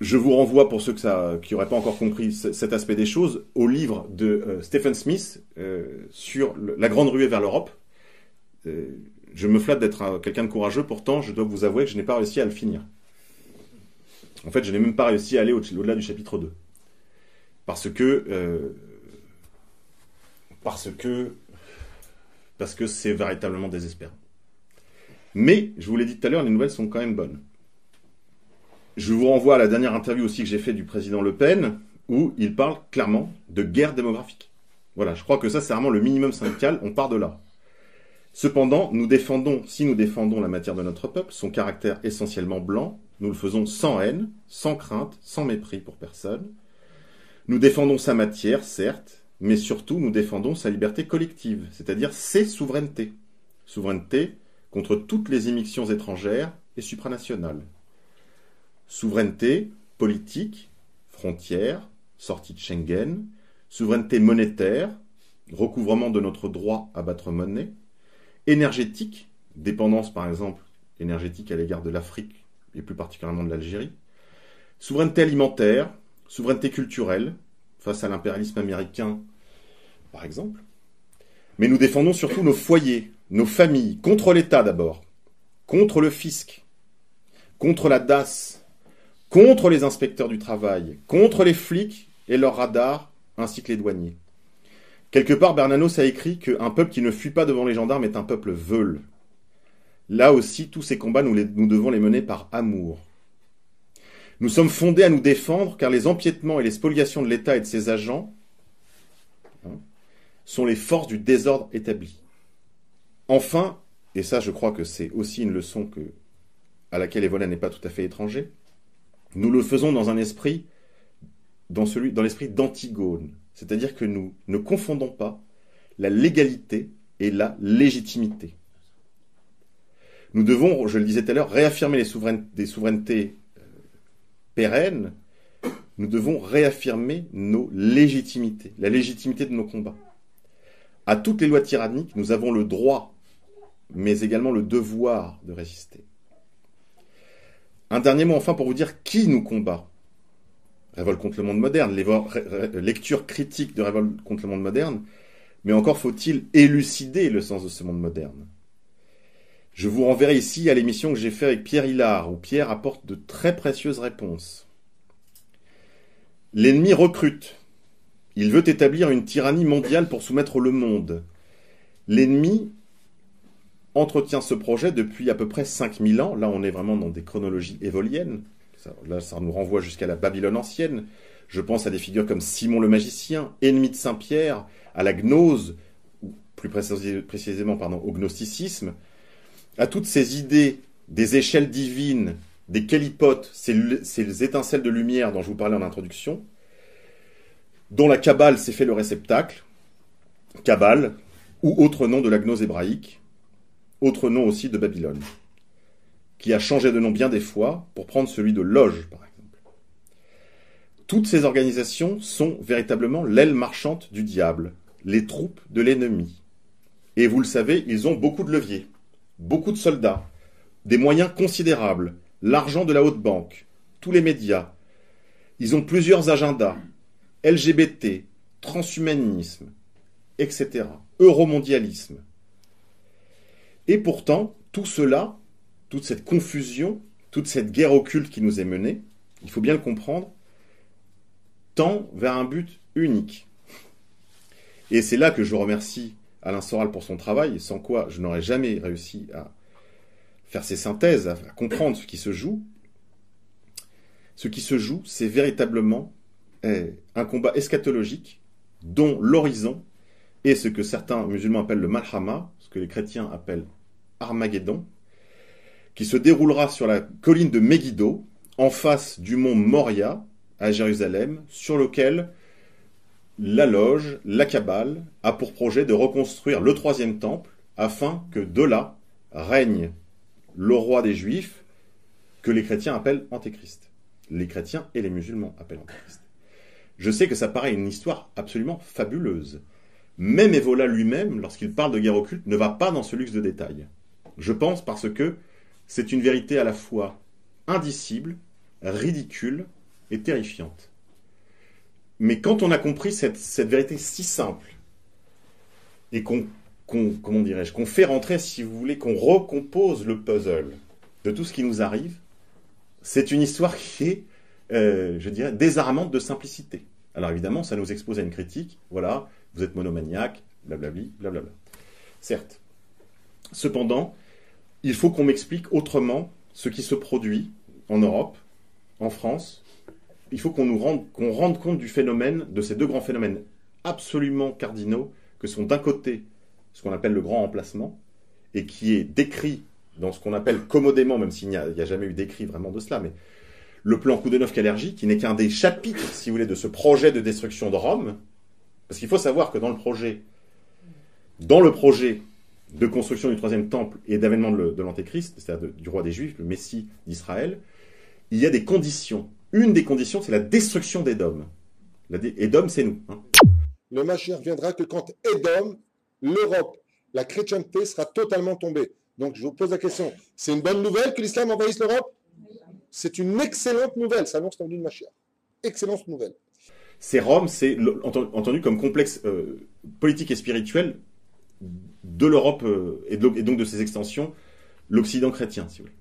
je vous renvoie, pour ceux qui n'auraient pas encore compris cet aspect des choses, au livre de euh, Stephen Smith euh, sur la grande ruée vers l'Europe. Euh, je me flatte d'être quelqu'un de courageux, pourtant je dois vous avouer que je n'ai pas réussi à le finir. En fait, je n'ai même pas réussi à aller au-delà du chapitre 2. Parce que... parce que... Parce que c'est véritablement désespérant. Mais, je vous l'ai dit tout à l'heure, les nouvelles sont quand même bonnes. Je vous renvoie à la dernière interview aussi que j'ai fait du président Le Pen, où il parle clairement de guerre démographique. Voilà, je crois que ça c'est vraiment le minimum syndical, on part de là. Cependant, nous défendons, si nous défendons la matière de notre peuple, son caractère essentiellement blanc, nous le faisons sans haine, sans crainte, sans mépris pour personne. Nous défendons sa matière, certes, mais surtout nous défendons sa liberté collective, c'est-à-dire ses souverainetés. Souveraineté contre toutes les émissions étrangères et supranationales. Souveraineté politique, frontières, sortie de Schengen, souveraineté monétaire, recouvrement de notre droit à battre monnaie, énergétique, dépendance par exemple énergétique à l'égard de l'Afrique et plus particulièrement de l'Algérie, souveraineté alimentaire, souveraineté culturelle face à l'impérialisme américain par exemple. Mais nous défendons surtout nos foyers, nos familles, contre l'État d'abord, contre le fisc, contre la DAS, contre les inspecteurs du travail, contre les flics et leurs radars, ainsi que les douaniers. Quelque part, Bernanos a écrit qu'un peuple qui ne fuit pas devant les gendarmes est un peuple veule. Là aussi, tous ces combats, nous, devons les mener par amour. Nous sommes fondés à nous défendre car les empiètements et les spoliations de l'État et de ses agents hein, sont les forces du désordre établi. Enfin, et ça je crois que c'est aussi une leçon à laquelle Evola n'est pas tout à fait étranger, nous le faisons dans un esprit, dans, celui, dans l'esprit d'Antigone. C'est-à-dire que nous ne confondons pas la légalité et la légitimité. Nous devons, je le disais tout à l'heure, réaffirmer les des souverainetés euh, pérennes. Nous devons réaffirmer nos légitimités, la légitimité de nos combats. À toutes les lois tyranniques, nous avons le droit, mais également le devoir de résister. Un dernier mot enfin pour vous dire qui nous combat. Révolte contre le monde moderne, lecture critique de Révolte contre le monde moderne, mais encore faut-il élucider le sens de ce monde moderne. Je vous renverrai ici à l'émission que j'ai faite avec Pierre Hillard, où Pierre apporte de très précieuses réponses. L'ennemi recrute. Il veut établir une tyrannie mondiale pour soumettre le monde. L'ennemi entretient ce projet depuis à peu près 5000 ans. Là, on est vraiment dans des chronologies évoliennes. là, ça nous renvoie jusqu'à la Babylone ancienne. Je pense à des figures comme Simon le magicien, ennemi de Saint-Pierre, à la gnose, ou plus précisément pardon, au gnosticisme, à toutes ces idées des échelles divines, des kélipotes, ces, ces étincelles de lumière dont je vous parlais en introduction, dont la Kabbale s'est fait le réceptacle, Kabbale, ou autre nom de la gnose hébraïque, autre nom aussi de Babylone, qui a changé de nom bien des fois pour prendre celui de Loge, par exemple. Toutes ces organisations sont véritablement l'aile marchande du diable, les troupes de l'ennemi. Et vous le savez, ils ont beaucoup de leviers, beaucoup de soldats, des moyens considérables, l'argent de la haute banque, tous les médias. Ils ont plusieurs agendas, LGBT, transhumanisme, etc., euromondialisme. Et pourtant, tout cela, toute cette confusion, toute cette guerre occulte qui nous est menée, il faut bien le comprendre, tend vers un but unique. Et c'est là que je remercie Alain Soral pour son travail, sans quoi je n'aurais jamais réussi à faire ces synthèses, à comprendre ce qui se joue. Ce qui se joue, c'est véritablement eh, un combat eschatologique dont l'horizon est ce que certains musulmans appellent le Malhama, ce que les chrétiens appellent Armageddon, qui se déroulera sur la colline de Megiddo, en face du mont Moria, à Jérusalem, sur lequel la loge, la Kabbale, a pour projet de reconstruire le troisième temple, afin que de là règne le roi des Juifs, que les chrétiens appellent Antéchrist. Les chrétiens et les musulmans appellent Antéchrist. Je sais que ça paraît une histoire absolument fabuleuse. Même Evola lui-même, lorsqu'il parle de guerre occulte, ne va pas dans ce luxe de détails. Je pense parce que c'est une vérité à la fois indicible, ridicule est terrifiante. Mais quand on a compris cette, vérité si simple, et qu'on, comment dirais-je, qu'on fait rentrer, si vous voulez, qu'on recompose le puzzle de tout ce qui nous arrive, c'est une histoire qui est, euh, je dirais, désarmante de simplicité. Alors évidemment, ça nous expose à une critique, voilà, vous êtes monomaniaque, blablabli, blablabla. Certes. Cependant, il faut qu'on m'explique autrement ce qui se produit en Europe, en France. Il faut qu'on nous rende, qu'on rende compte du phénomène, de ces deux grands phénomènes absolument cardinaux, que sont d'un côté ce qu'on appelle le grand emplacement, et qui est décrit dans ce qu'on appelle commodément, même s'il n'y a, jamais eu d'écrit vraiment de cela, mais le plan Koudenov-Kalergi, qui n'est qu'un des chapitres, si vous voulez, de ce projet de destruction de Rome, parce qu'il faut savoir que dans le projet, dans le projet de construction du troisième temple et d'avènement de l'Antéchrist, c'est-à-dire du roi des Juifs, le Messie d'Israël, il y a des conditions. Une des conditions, c'est la destruction d'Édom. Édom, c'est nous. Hein. Le Mashiach viendra que quand Édom, l'Europe, la chrétienté sera totalement tombée. Donc je vous pose la question, c'est une bonne nouvelle que l'islam envahisse l'Europe? C'est une excellente nouvelle, ça annonce l'envie de Mashiach. Excellente nouvelle. C'est Rome, c'est entendu comme complexe euh, politique et spirituel de l'Europe euh, et, donc de ses extensions, l'Occident chrétien, si vous voulez.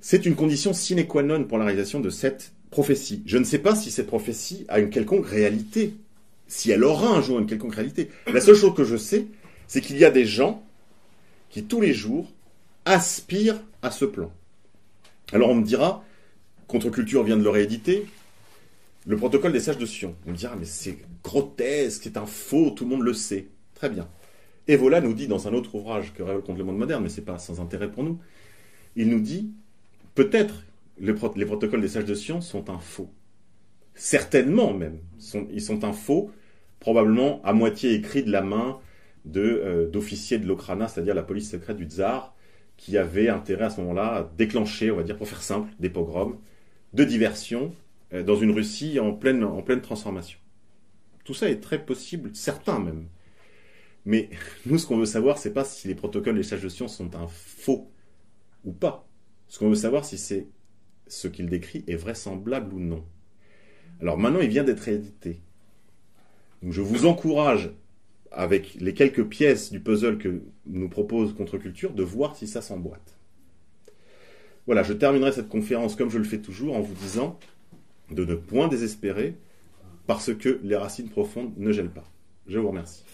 C'est une condition sine qua non pour la réalisation de cette prophétie. Je ne sais pas si cette prophétie a une quelconque réalité, si elle aura un jour une quelconque réalité. La seule chose que je sais, c'est qu'il y a des gens qui, tous les jours, aspirent à ce plan. Alors on me dira, Contre-culture vient de le rééditer, le protocole des sages de Sion. On me dira, mais c'est grotesque, c'est un faux, tout le monde le sait. Très bien. Et voilà nous dit dans un autre ouvrage que Révèle contre le monde moderne, mais c'est pas sans intérêt pour nous, il nous dit peut-être les, les, protocoles des sages de science sont un faux. Certainement même. ils sont un faux, probablement à moitié écrit de la main euh, d'officiers de, l'Okrana, c'est-à-dire la police secrète du tsar, qui avait intérêt à ce moment-là à déclencher, on va dire pour faire simple, des pogroms de diversion euh, dans une Russie en pleine, en pleine transformation. Tout ça est très possible, certain même. Mais nous, ce qu'on veut savoir, c'est pas si les protocoles des sages de science sont un faux ou pas. Ce qu'on veut savoir, si c'est ce qu'il décrit est vraisemblable ou non. Alors maintenant, il vient d'être édité. Je vous encourage, avec les quelques pièces du puzzle que nous propose Contre-Culture, de voir si ça s'emboîte. Voilà, je terminerai cette conférence comme je le fais toujours en vous disant de ne point désespérer parce que les racines profondes ne gèlent pas. Je vous remercie.